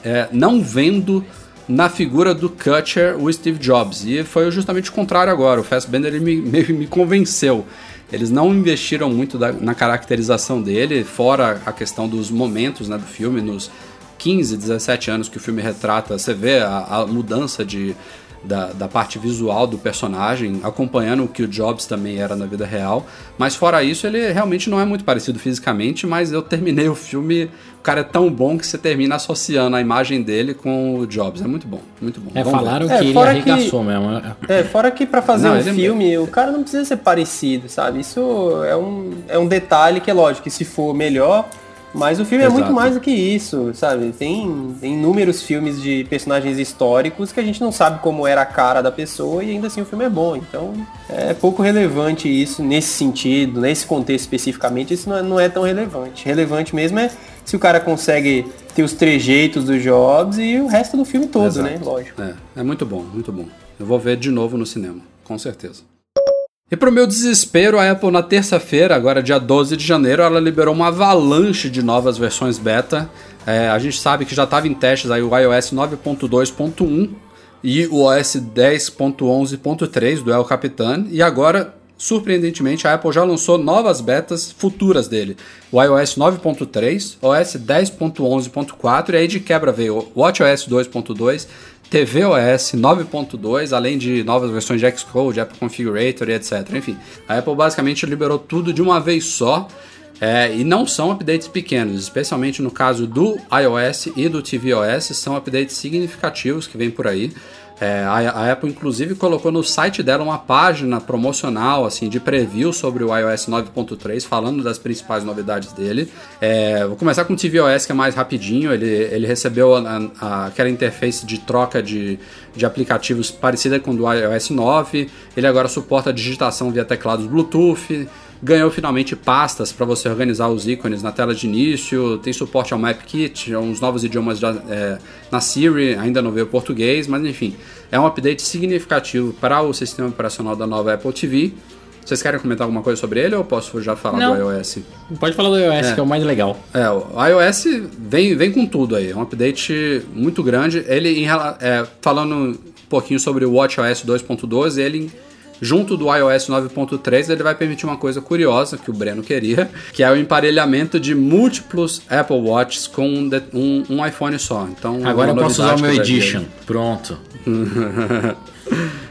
é, não vendo na figura do Kutcher o Steve Jobs. E foi justamente o contrário agora. O Fassbender ele me, me, me convenceu. Eles não investiram muito da- na caracterização dele, fora a questão dos momentos né, do filme, nos 15, 17 anos que o filme retrata, você vê a, a mudança de, da, da parte visual do personagem, acompanhando o que o Jobs também era na vida real. Mas fora isso, ele realmente não é muito parecido fisicamente, mas eu terminei o filme, o cara é tão bom que você termina associando a imagem dele com o Jobs. É muito bom, muito bom. É, Vamos ver. falaram É, que ele fora que- arregaçou mesmo. né? É, fora que pra fazer Não, um é filme, o cara não precisa ser parecido, sabe? Isso é um, é um detalhe que é lógico, que se for melhor, mas o filme é Exato. muito mais do que isso, sabe? Tem, tem inúmeros filmes de personagens históricos que a gente não sabe como era a cara da pessoa e ainda assim o filme é bom. Então é pouco relevante isso nesse sentido, nesse contexto especificamente, isso não é, não é tão relevante. Relevante mesmo é se o cara consegue ter os trejeitos do Jobs e o resto do filme todo, Exato. né? Lógico. É, é muito bom, muito bom. Eu vou ver de novo no cinema, com certeza. E pro meu desespero, a Apple na terça-feira, agora dia 12 de janeiro, ela liberou uma avalanche de novas versões beta. É, a gente sabe que já estava em testes aí o iOS 9.2.1 e o OS 10.11.3 do El Capitan. E agora, surpreendentemente, a Apple já lançou novas betas futuras dele. O iOS 9.3, OS 10.11.4 e aí de quebra veio o WatchOS 2.2, tvOS 9.2, além de novas versões de Xcode, Apple Configurator e etc. Enfim, a Apple basicamente liberou tudo de uma vez só. É, e não são updates pequenos, especialmente no caso do iOS e do tvOS, são updates significativos que vêm por aí. É, a, a, Apple, inclusive, colocou no site dela uma página promocional, assim, de preview sobre o iOS 9.3, falando das principais novidades dele. É, vou começar com o tvOS, que é mais rapidinho. Ele, ele recebeu a, a, aquela interface de troca de, de aplicativos parecida com o do iOS 9. Ele agora suporta digitação via teclados Bluetooth ganhou finalmente pastas para você organizar os ícones na tela de início, tem suporte ao MapKit, uns novos idiomas da, é, na Siri, ainda não veio português, mas enfim, é um update significativo para o sistema operacional da nova Apple TV. Vocês querem comentar alguma coisa sobre ele ou posso já falar Não. do iOS? Pode falar do iOS, É. que é o mais legal. É, o iOS vem, vem com tudo aí, é um update muito grande. Ele, em é, falando um pouquinho sobre o WatchOS 2.12, ele, junto do iOS 9.3, ele vai permitir uma coisa curiosa que o Breno queria, que é o emparelhamento de múltiplos Apple Watches com um, um- um iPhone só. Então, Agora eu posso usar o meu. Edition. Pronto.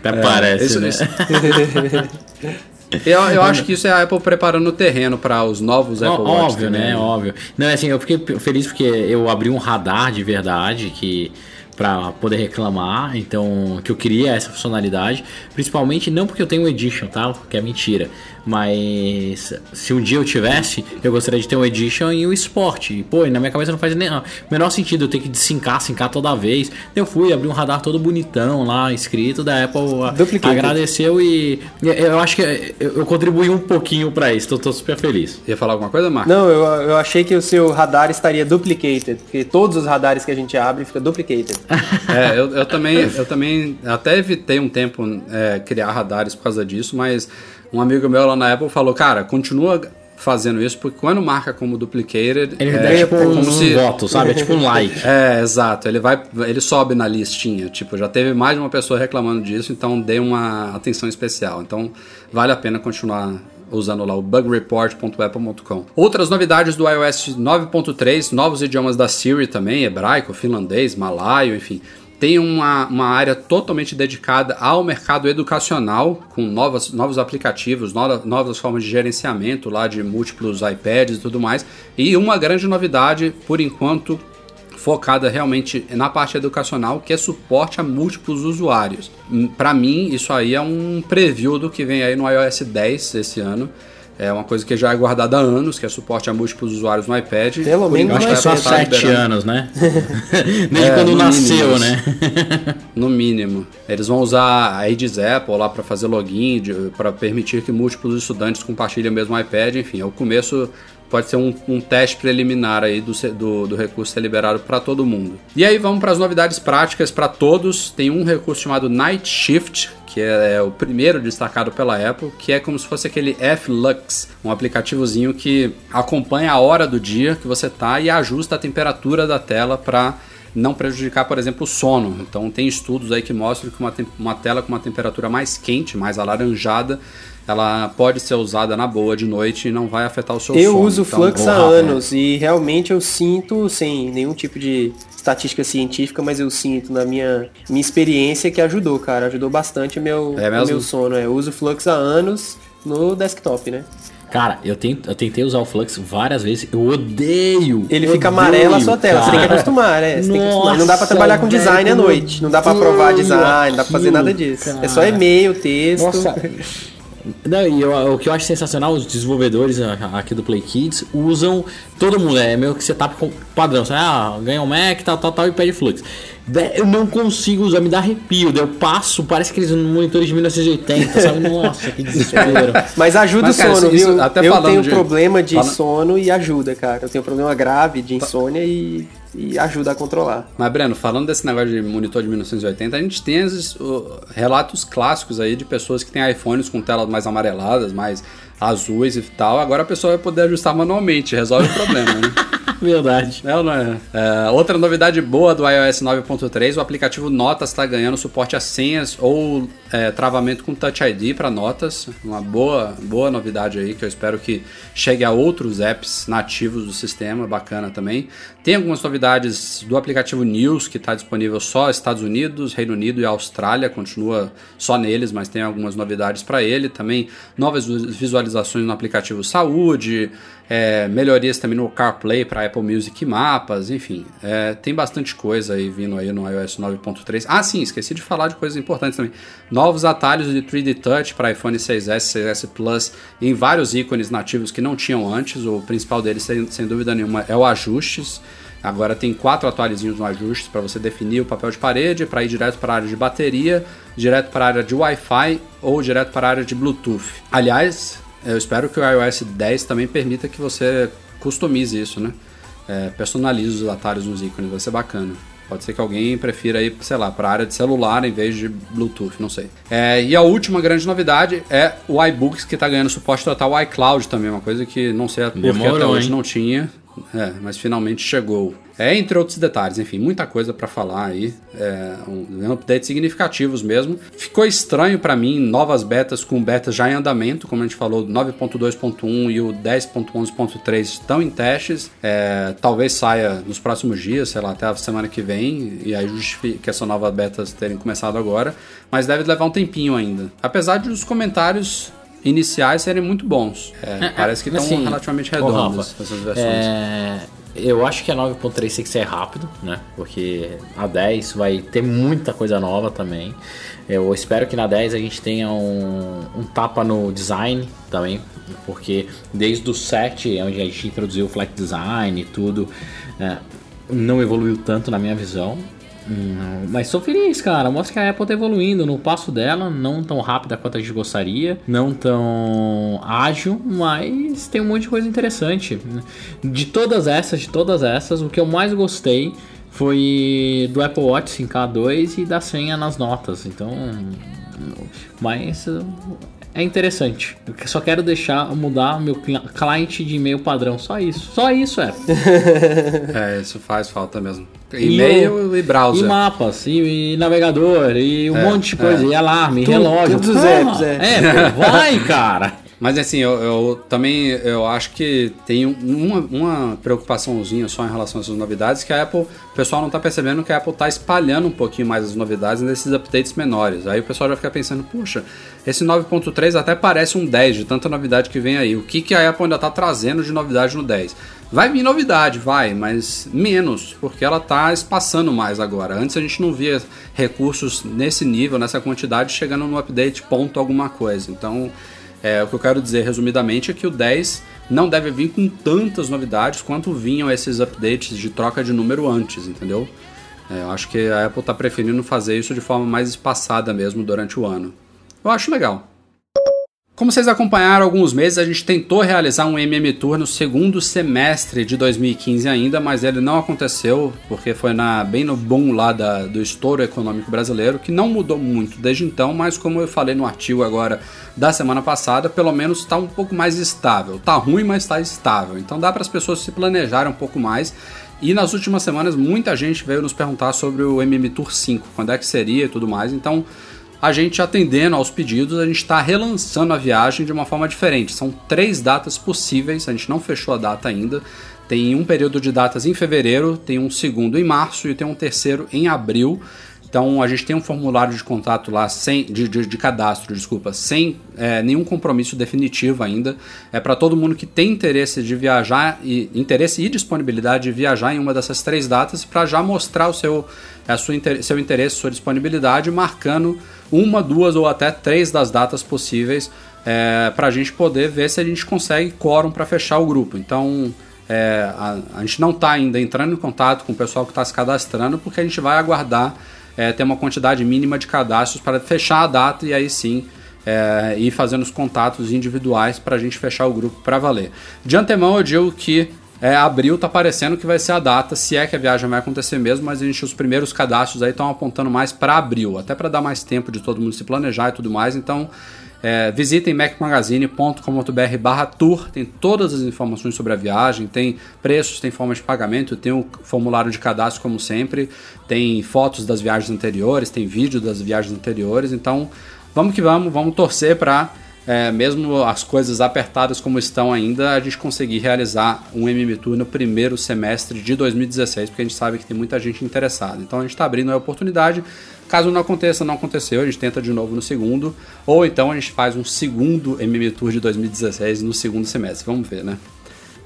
Até parece, isso- né? isso- Eu, eu acho que isso é a Apple preparando o terreno para os novos Apple Watch. Óbvio, né? Óbvio. Não, é assim, eu fiquei feliz porque eu abri um radar de verdade que para poder reclamar, então que eu queria essa funcionalidade, principalmente não porque eu tenho um Edition, tá? Que é mentira, mas se um dia eu tivesse, eu gostaria de ter um Edition e um Sport. E, pô, e na minha cabeça não faz nem o menor sentido eu ter que sincar, sincar toda vez. Eu fui abri um radar todo bonitão lá, escrito da Apple, a- Duplicated. agradeceu e e eu acho que eu, eu contribuí um pouquinho para isso, tô, tô super feliz. Ia falar alguma coisa, Marco? Não, eu, eu achei que o seu radar estaria duplicated, porque todos os radares que a gente abre fica duplicated. É, eu, eu também, eu também até evitei um tempo é, criar radares por causa disso, mas um amigo meu lá na Apple falou, cara, continua fazendo isso, porque quando marca como duplicated, Ele é, dá tipo é um, como se... voto, sabe? É tipo um like. É, exato. Ele vai, ele sobe na listinha. Tipo, já teve mais de uma pessoa reclamando disso, então dê uma atenção especial. Então, vale a pena continuar usando lá o bugreport.apple.com. Outras novidades do iOS 9.3, novos idiomas da Siri também, hebraico, finlandês, malaio, enfim. Tem uma, uma área totalmente dedicada ao mercado educacional, com novas, novos aplicativos, nova- novas formas de gerenciamento lá de múltiplos iPads e tudo mais. E uma grande novidade, por enquanto, focada realmente na parte educacional, que é suporte a múltiplos usuários. Para mim, isso aí é um preview do que vem aí no iOS 10 esse ano. É uma coisa que já é guardada há anos, que é suporte a múltiplos usuários no iPad. Pelo menos acho que é só a Apple 7 liberando. anos, né? Desde É, quando nasceu, mínimo né? No mínimo. Eles vão usar a Aids Apple lá para fazer login, para permitir que múltiplos estudantes compartilhem o mesmo iPad. Enfim, é o começo. Pode ser um, um teste preliminar aí do, do, do recurso ser liberado para todo mundo. E aí vamos para as novidades práticas para todos. Tem um recurso chamado Night Shift, que é, é o primeiro destacado pela Apple, que é como se fosse aquele F-Lux, um aplicativozinho que acompanha a hora do dia que você tá e ajusta a temperatura da tela para não prejudicar, por exemplo, o sono. Então tem estudos aí que mostram que uma, uma tela com uma temperatura mais quente, mais alaranjada, ela pode ser usada na boa de noite e não vai afetar o seu Eu sono. uso Então, Flux há anos e realmente eu sinto, sem nenhum tipo de estatística científica, mas eu sinto na minha, minha experiência que ajudou, cara. Ajudou bastante o meu, É o meu sono. é. Eu uso Flux há anos no desktop, né? Cara, eu, tento, eu tentei usar o Flux várias vezes. Eu odeio. Ele odeio, fica amarelo a sua tela, você tem que cara. acostumar, né? Você tem que acostumar. Não dá pra Nossa, trabalhar com design velho, à noite, não dá pra eu aprovar design, não dá pra fazer nada disso. cara. É só e-mail, texto. Nossa. Não, e eu- o que eu acho sensacional, os desenvolvedores a- aqui do Play Kids usam. Todo mundo, é meio que setup com- padrão. Sabe? Ah, ganha um Mac, tal, tal, tal, e pede Flux. Eu não consigo usar, me dá arrepio. Eu passo, parece aqueles monitores de 1980, sabe? Nossa, que desespero. Mas ajuda Mas, o cara, sono, isso- viu? até eu tenho de- problema de fala- sono e ajuda, cara. Eu tenho problema grave de insônia e, e ajuda a controlar. Mas, Breno, falando desse negócio de monitor de 1980, a gente tem esses, uh, relatos clássicos aí de pessoas que têm iPhones com telas mais amareladas, mais azuis e tal. Agora a pessoa vai poder ajustar manualmente, resolve o problema, né? Verdade. É ou não é? É, outra novidade boa do iOS 9.3, o aplicativo Notas está ganhando suporte a senhas ou é, travamento com Touch ID para notas. Uma boa, boa novidade aí que eu espero que chegue a outros apps nativos do sistema, bacana também. Tem algumas novidades do aplicativo News que está disponível só Estados Unidos, Reino Unido e Austrália, continua só neles, mas tem algumas novidades para ele. Também novas visualizações atualizações no aplicativo Saúde, é, melhorias também no CarPlay para Apple Music e mapas, enfim. É, tem bastante coisa aí vindo aí no iOS 9.3. Ah, sim, esqueci de falar de coisas importantes também. Novos atalhos de 3D Touch para iPhone 6S, 6S Plus, em vários ícones nativos que não tinham antes. O principal deles, sem, sem dúvida nenhuma, é o ajustes. Agora tem quatro atualizinhos no ajustes para você definir o papel de parede, para ir direto para a área de bateria, direto para a área de Wi-Fi ou direto para a área de Bluetooth. Aliás, eu espero que o iOS 10 também permita que você customize isso, né? É, personalize os atalhos nos ícones, vai ser bacana. Pode ser que alguém prefira ir, sei lá, para a área de celular em vez de Bluetooth, não sei. É, e a última grande novidade é o iBooks, que está ganhando suporte total ao iCloud também, uma coisa que não sei porque Demorou, até hoje hein? não tinha. É, mas finalmente chegou. É, entre outros detalhes, enfim, muita coisa para falar aí. É, um, updates significativos mesmo. Ficou estranho para mim novas betas com betas já em andamento, como a gente falou, 9.2.1 e o 10.11.3 estão em testes. É, talvez saia nos próximos dias, sei lá, até a semana que vem, e aí justifique essa nova betas terem começado agora. Mas deve levar um tempinho ainda. Apesar de os comentários iniciais serem muito bons. É, parece que estão assim, relativamente redondas essas versões. É, eu acho que a 9.3 tem que ser rápido, né? Porque a 10 vai ter muita coisa nova também. Eu espero que na 10 a gente tenha um, um tapa no design também, porque desde o 7, onde a gente introduziu o flat design e tudo, é, não evoluiu tanto na minha visão. Hum, Mas sou feliz, cara. Mostra que a Apple tá evoluindo no passo dela, não tão rápida quanto a gente gostaria, não tão ágil, mas tem um monte de coisa interessante. De todas essas, de todas essas, o que eu mais gostei foi do Apple Watch 5K2 e da senha nas notas. Então, mas é interessante. Eu só quero deixar mudar meu cli- cliente de e-mail padrão, só isso. Só isso é. É, isso faz falta mesmo. E-mail e, browser. E mapas, e, e navegador, e um É, monte de coisa, é. e alarme, e Tudo- relógio. todos os apps, é. É, pô, vai, cara. Mas assim, eu, eu também eu acho que tem um- uma, uma preocupaçãozinha só em relação a essas novidades, que a Apple, o pessoal não tá percebendo que a Apple tá espalhando um pouquinho mais as novidades nesses updates menores. Aí o pessoal já fica pensando, puxa, esse 9.3 até parece um 10 de tanta novidade que vem aí. O que, que a Apple ainda tá trazendo de novidade no 10? Vai vir novidade, vai, mas menos, porque ela tá espaçando mais agora. Antes a gente não via recursos nesse nível, nessa quantidade, chegando no update ponto alguma coisa. Então, é, o que eu quero dizer resumidamente é que o 10 não deve vir com tantas novidades quanto vinham esses updates de troca de número antes, entendeu? É, eu acho que a Apple está preferindo fazer isso de forma mais espaçada mesmo durante o ano. Eu acho legal. Como vocês acompanharam alguns meses, a gente tentou realizar um MM Tour no segundo semestre de 2015 ainda, mas ele não aconteceu, porque foi na, bem no boom lá da, do estouro econômico brasileiro, que não mudou muito desde então, mas como eu falei no artigo agora da semana passada, pelo menos está um pouco mais estável. Tá ruim, mas está estável. Então dá para as pessoas se planejarem um pouco mais. E nas últimas semanas muita gente veio nos perguntar sobre o MM Tour 5, quando é que seria e tudo mais. Então a gente atendendo aos pedidos, a gente está relançando a viagem de uma forma diferente. São três datas possíveis, a gente não fechou a data ainda. Tem um período de datas em fevereiro, tem um segundo em março e tem um terceiro em abril. Então a gente tem um formulário de contato lá sem de, de, de cadastro, desculpa, sem é, nenhum compromisso definitivo ainda. É para todo mundo que tem interesse de viajar e interesse e disponibilidade de viajar em uma dessas três datas para já mostrar o seu, a sua, seu interesse, sua disponibilidade, marcando uma, duas ou até três das datas possíveis é, para a gente poder ver se a gente consegue quórum para fechar o grupo. Então é, a, a gente não está ainda entrando em contato com o pessoal que está se cadastrando porque a gente vai aguardar é, ter uma quantidade mínima de cadastros para fechar a data e aí sim é, ir fazendo os contatos individuais para a gente fechar o grupo para valer. De antemão eu digo que é, abril tá parecendo que vai ser a data, se é que a viagem vai acontecer mesmo, mas a gente os primeiros cadastros aí estão apontando mais para abril, até para dar mais tempo de todo mundo se planejar e tudo mais. Então é, visitem macmagazine.com.br barra tour, tem todas as informações sobre a viagem, tem preços, tem formas de pagamento, tem o formulário de cadastro como sempre, tem fotos das viagens anteriores, tem vídeo das viagens anteriores, então vamos que vamos, vamos torcer para é, mesmo as coisas apertadas como estão ainda, a gente conseguir realizar um MM Tour no primeiro semestre de 2016, porque a gente sabe que tem muita gente interessada. Então a gente está abrindo a oportunidade. Caso não aconteça, não aconteceu, a gente tenta de novo no segundo, ou então a gente faz um segundo MM Tour de 2016 no segundo semestre. Vamos ver, né?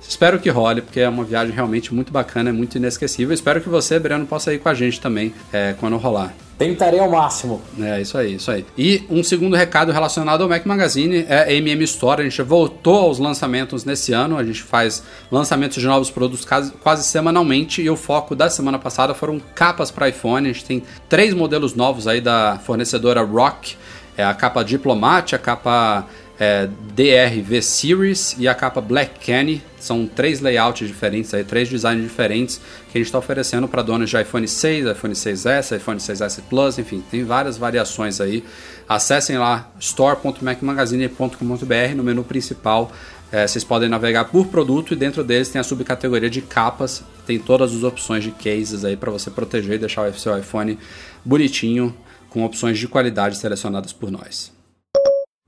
Espero que role, porque é uma viagem realmente muito bacana, é muito inesquecível. Espero que você, Breno, possa ir com a gente também é, quando rolar. Tentarei ao máximo. É, isso aí, isso aí. E um segundo recado relacionado ao Mac Magazine é a MM Store. A gente voltou aos lançamentos nesse ano. A gente faz lançamentos de novos produtos quase, quase semanalmente. E o foco da semana passada foram capas para iPhone. A gente tem três modelos novos aí da fornecedora Rock. É a capa Diplomat, a capa é, DRV Series e a capa Black Canny. São três layouts diferentes, aí, três designs diferentes que a gente está oferecendo para donos de iPhone 6, iPhone 6S, iPhone 6S Plus, enfim, tem várias variações aí. Acessem lá store.macmagazine.com.br no menu principal. É, vocês podem navegar por produto e dentro deles tem a subcategoria de capas. Tem todas as opções de cases aí para você proteger e deixar o seu iPhone bonitinho com opções de qualidade selecionadas por nós.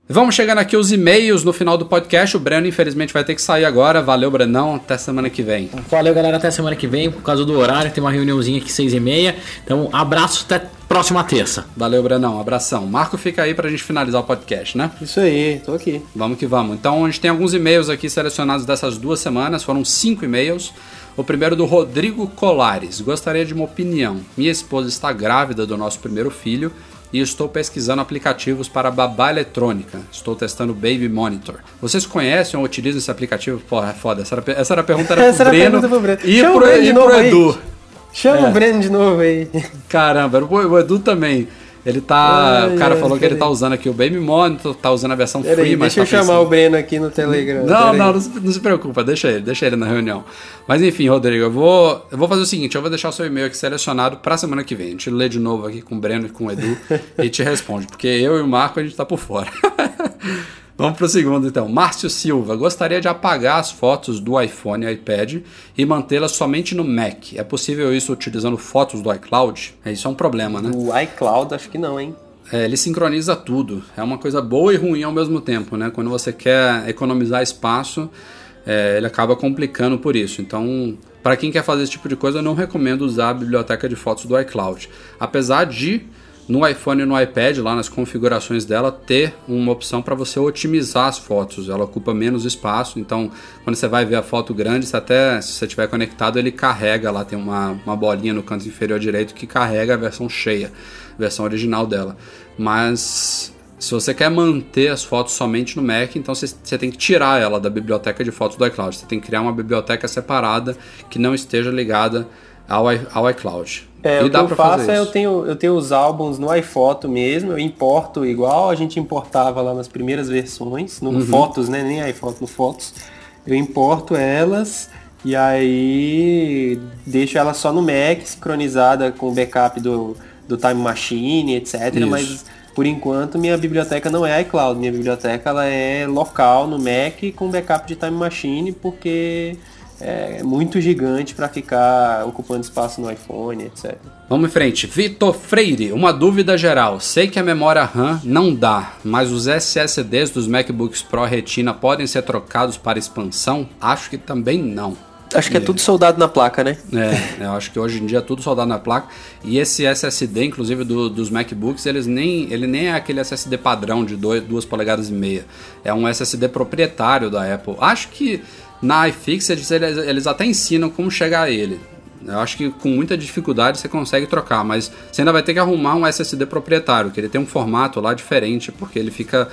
Vamos chegando aqui os e-mails no final do podcast. O Breno, infelizmente, vai ter que sair agora. Valeu, Brenão. Até semana que vem. Valeu, galera. Até semana que vem. Por causa do horário, tem uma reuniãozinha aqui seis e meia. Então, abraço até próxima terça. Valeu, Brenão. Abração. Marco fica aí pra gente finalizar o podcast, né? Isso aí, tô aqui. Vamos que vamos. Então, a gente tem alguns e-mails aqui selecionados dessas duas semanas. Foram cinco e-mails. O primeiro do Rodrigo Colares. Gostaria de uma opinião. Minha esposa está grávida do nosso primeiro filho e estou pesquisando aplicativos para babá eletrônica. Estou testando Baby Monitor. Vocês conhecem ou utilizam esse aplicativo? Porra, é foda. Essa era, essa era a pergunta era Essa pro era Breno, pro Breno. e o pro, e pro aí. Edu. Chama É. o Breno de novo aí. Caramba, o o Edu também. Ele tá. Ai, o cara ai, falou que ele tá usando aqui o Baby Monitor, tá usando a versão Pera free, aí, mas deixa tá eu chamar pensando- o Breno aqui no Telegram. Não, não, não se, não se preocupa, deixa ele, deixa ele na reunião. Mas enfim, Rodrigo, eu vou, eu vou fazer o seguinte: eu vou deixar o seu e-mail aqui selecionado pra semana que vem. A gente lê de novo aqui com o Breno e com o Edu e te responde, porque eu e o Marco a gente tá por fora. Vamos pro segundo então. Márcio Silva, gostaria de apagar as fotos do iPhone e iPad e mantê-las somente no Mac. É possível isso utilizando fotos do iCloud? É, Isso é um problema, né? O iCloud, acho que não, hein? É, ele sincroniza tudo. É uma coisa boa e ruim ao mesmo tempo, né? Quando você quer economizar espaço, é, ele acaba complicando por isso. Então, para quem quer fazer esse tipo de coisa, eu não recomendo usar a biblioteca de fotos do iCloud. Apesar de no iPhone e no iPad, lá nas configurações dela, ter uma opção para você otimizar as fotos. Ela ocupa menos espaço, então quando você vai ver a foto grande, até se você estiver conectado, ele carrega lá, tem uma, uma bolinha no canto inferior direito que carrega a versão cheia, a versão original dela. Mas se você quer manter as fotos somente no Mac, então você, você tem que tirar ela da biblioteca de fotos do iCloud. Você tem que criar uma biblioteca separada que não esteja ligada ao, ao iCloud. É, E o que eu faço é eu tenho, eu tenho os álbuns no iPhoto mesmo, eu importo igual a gente importava lá nas primeiras versões, no Uhum. Fotos, né? Nem iPhoto, no Fotos. Eu importo elas e aí deixo ela só no Mac, sincronizada com o backup do, do Time Machine, etc. Isso. Mas por enquanto minha biblioteca não é iCloud, minha biblioteca ela é local no Mac com backup de Time Machine, porque é muito gigante para ficar ocupando espaço no iPhone, etc. Vamos em frente. Vitor Freire, uma dúvida geral. Sei que a memória RAM não dá, mas os SSDs dos MacBooks Pro Retina podem ser trocados para expansão? Acho que também não. Acho que é tudo soldado na placa, né? É, eu acho que hoje em dia é tudo soldado na placa. E esse SSD, inclusive do- dos MacBooks, eles nem, ele nem é aquele SSD padrão de 2 polegadas e meia. É um SSD proprietário da Apple. Acho que na iFixit eles, eles até ensinam como chegar a ele. Eu acho que com muita dificuldade você consegue trocar, mas você ainda vai ter que arrumar um SSD proprietário, que ele tem um formato lá diferente, porque ele fica,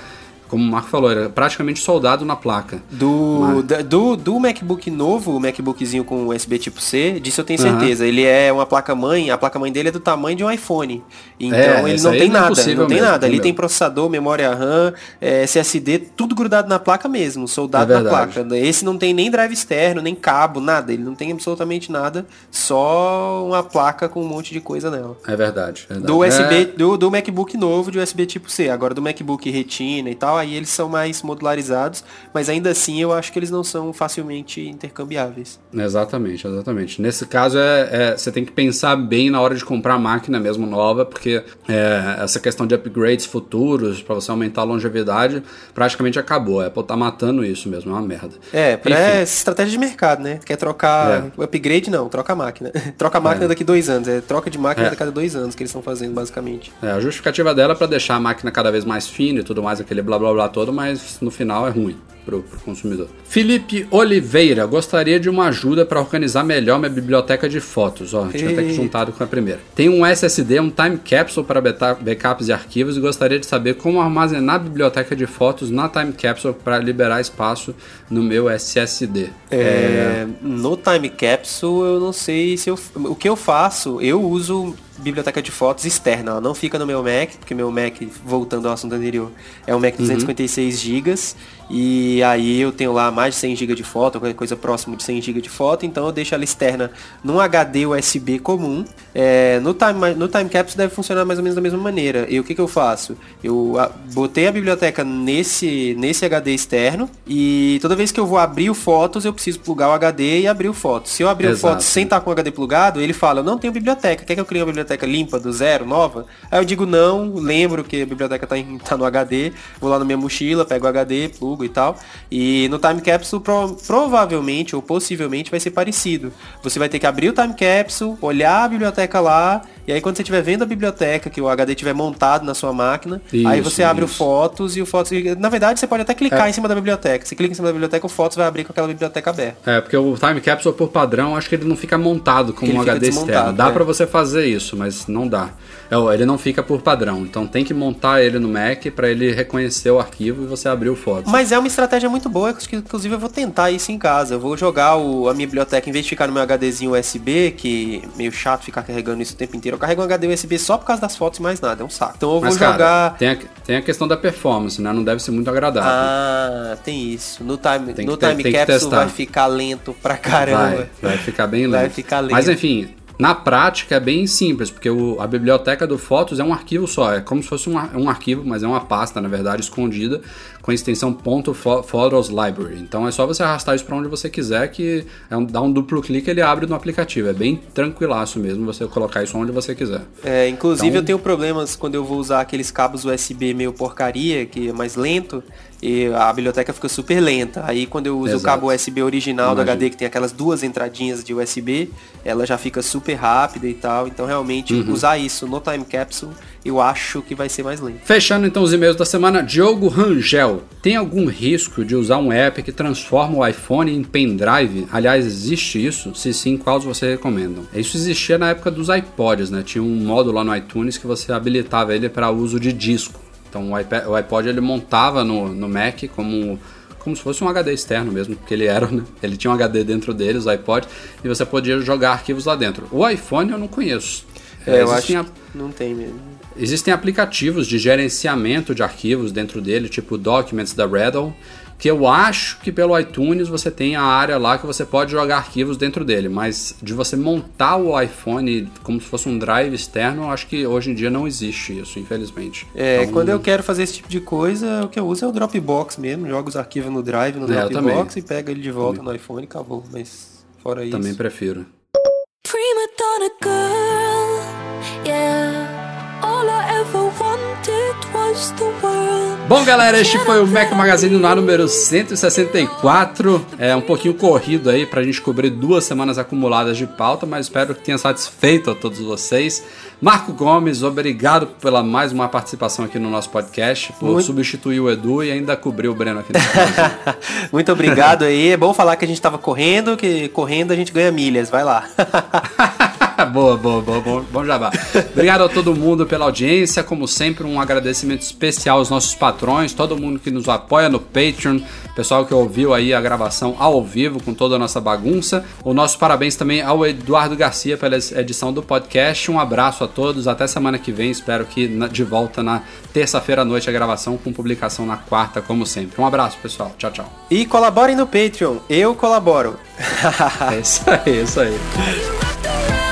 como o Marco falou, é praticamente soldado na placa. Do, Mas- da- do, do MacBook novo, o MacBookzinho com USB tipo C, disso eu tenho certeza. Ele é uma placa-mãe, a placa-mãe dele é do tamanho de um iPhone. Então É, ele não tem não é nada, não tem mesmo, nada. Ali tem processador, memória RAM, é, SSD, tudo grudado na placa mesmo, soldado É na placa. Esse não tem nem drive externo, nem cabo, nada. Ele não tem absolutamente nada, só uma placa com um monte de coisa nela. É verdade. verdade. Do USB, É- do, do MacBook novo de USB tipo C. Agora do MacBook Retina e tal, aí eles são mais modularizados, mas ainda assim eu acho que eles não são facilmente intercambiáveis. Exatamente, exatamente. Nesse caso, é, é, você tem que pensar bem na hora de comprar a máquina mesmo nova, porque é, essa questão de upgrades futuros, para você aumentar a longevidade, praticamente acabou. A Apple tá matando isso mesmo, é uma merda. É, pra Enfim. estratégia de mercado, né? Quer trocar é. upgrade? Não, troca a máquina. troca a máquina é. daqui dois anos, é troca de máquina é. a cada dois anos que eles estão fazendo, basicamente. É, a justificativa dela é pra deixar a máquina cada vez mais fina e tudo mais, aquele blá blá blá todo, mas no final é ruim para o consumidor. Felipe Oliveira, gostaria de uma ajuda para organizar melhor minha biblioteca de fotos. Ó, tinha até que juntado com a primeira. Tem um SSD, um time capsule para backups e arquivos e gostaria de saber como armazenar a biblioteca de fotos na time capsule para liberar espaço no meu SSD. É, é... No time capsule eu não sei se eu, o que eu faço. Eu uso biblioteca de fotos externa, ela não fica no meu Mac, porque meu Mac, voltando ao assunto anterior, é um Mac 256 uhum. GB e aí eu tenho lá mais de 100 GB de foto, qualquer coisa próximo de 100 GB de foto, então eu deixo ela externa num HD USB comum. É, no, time, no Time Capsule deve funcionar mais ou menos da mesma maneira. E o que, que eu faço? Eu a, botei a biblioteca nesse, nesse HD externo e toda vez que eu vou abrir o Fotos, eu preciso plugar o HD e abrir o Fotos. Se eu abrir Exato. o Fotos sem estar com o HD plugado, ele fala, eu não tenho biblioteca, quer que eu crie uma biblioteca limpa, do zero, nova? Aí eu digo não, lembro que a biblioteca está tá no HD, vou lá na minha mochila, pego o HD, plugo e tal. E no Time Capsule pro, provavelmente ou possivelmente vai ser parecido. Você vai ter que abrir o Time Capsule, olhar a biblioteca lá, e aí quando você estiver vendo a biblioteca, que o HD estiver montado na sua máquina, isso, aí você abre isso. o Fotos e o Fotos. Na verdade, você pode até clicar é. em cima da biblioteca. Você clica em cima da biblioteca, o Fotos vai abrir com aquela biblioteca aberta. É, porque o Time Capsule, por padrão, acho que ele não fica montado como um HD externo. Dá é. para você fazer isso, mas não dá. É, ele não fica por padrão. Então tem que montar ele no Mac para ele reconhecer o arquivo e você abrir o Fotos. Mas é uma estratégia muito boa, que inclusive eu vou tentar isso em casa. Eu vou jogar o, a minha biblioteca, em vez de ficar no meu HDzinho USB, que é meio chato ficar carregando isso o tempo inteiro, eu carrego um HD USB só por causa das fotos e mais nada. É um saco. Então eu Mas, vou cara, jogar. Tem a, tem a questão da performance, né? Não deve ser muito agradável. Ah, tem isso. No time, no ter, time capsule vai ficar lento pra caramba. Vai, vai ficar bem lento. Vai ficar lento. Mas enfim, na prática é bem simples, porque o, a biblioteca do Fotos é um arquivo só, é como se fosse um, um arquivo, mas é uma pasta, na verdade, escondida, com a extensão .photos library. Então é só você arrastar isso para onde você quiser, que é um, dá um duplo clique ele abre no aplicativo. É bem tranquilaço mesmo você colocar isso onde você quiser. É, inclusive então, eu tenho problemas quando eu vou usar aqueles cabos USB meio porcaria, que é mais lento, e a biblioteca fica super lenta. Aí quando eu uso Exato. o cabo USB original Imagina. do HD, que tem aquelas duas entradinhas de USB, ela já fica super rápida e tal. Então realmente uhum. usar isso no Time Capsule eu acho que vai ser mais lento. Fechando então os e-mails da semana, Diogo Rangel. Tem algum risco de usar um app que transforma o iPhone em pendrive? Aliás, existe isso? Se sim, quais você recomenda? Isso existia na época dos iPods, né? Tinha um módulo lá no iTunes que você habilitava ele para uso de disco. Então o, iPad, o iPod ele montava no, no Mac como como se fosse um HD externo mesmo, porque ele era, né? Ele tinha um HD dentro dele, os iPod, e você podia jogar arquivos lá dentro. O iPhone eu não conheço. É, eu acho a... não tem mesmo. Existem aplicativos de gerenciamento de arquivos dentro dele, tipo Documents da Redall, que eu acho que pelo iTunes você tem a área lá que você pode jogar arquivos dentro dele, mas de você montar o iPhone como se fosse um drive externo, eu acho que hoje em dia não existe isso, infelizmente. É, então, quando eu quero fazer esse tipo de coisa, o que eu uso é o Dropbox mesmo, jogo os arquivos no drive, no é, Dropbox e pega ele de volta também. no iPhone e acabou, mas fora isso. Também prefiro. Prima donna girl, yeah, all I ever wanted. Bom, galera, este foi o Mac Magazine no ar número 164. É um pouquinho corrido aí pra gente cobrir duas semanas acumuladas de pauta, mas espero que tenha satisfeito a todos vocês. Marco Gomes, obrigado pela mais uma participação aqui no nosso podcast, por Muito... substituir o Edu e ainda cobrir o Breno aqui. Muito obrigado aí. É bom falar que a gente tava correndo, que correndo a gente ganha milhas. Vai lá. boa, boa, boa, bom, bom jabá. Obrigado a todo mundo pela audiência. Como sempre, um agradecimento especial aos nossos patrões, todo mundo que nos apoia no Patreon, pessoal que ouviu aí a gravação ao vivo com toda a nossa bagunça. O nosso parabéns também ao Eduardo Garcia pela edição do podcast. Um abraço a todos, até semana que vem. Espero que de volta na terça-feira à noite a gravação com publicação na quarta, como sempre. Um abraço, pessoal. Tchau, tchau. E colaborem no Patreon. Eu colaboro. é isso aí, é isso aí.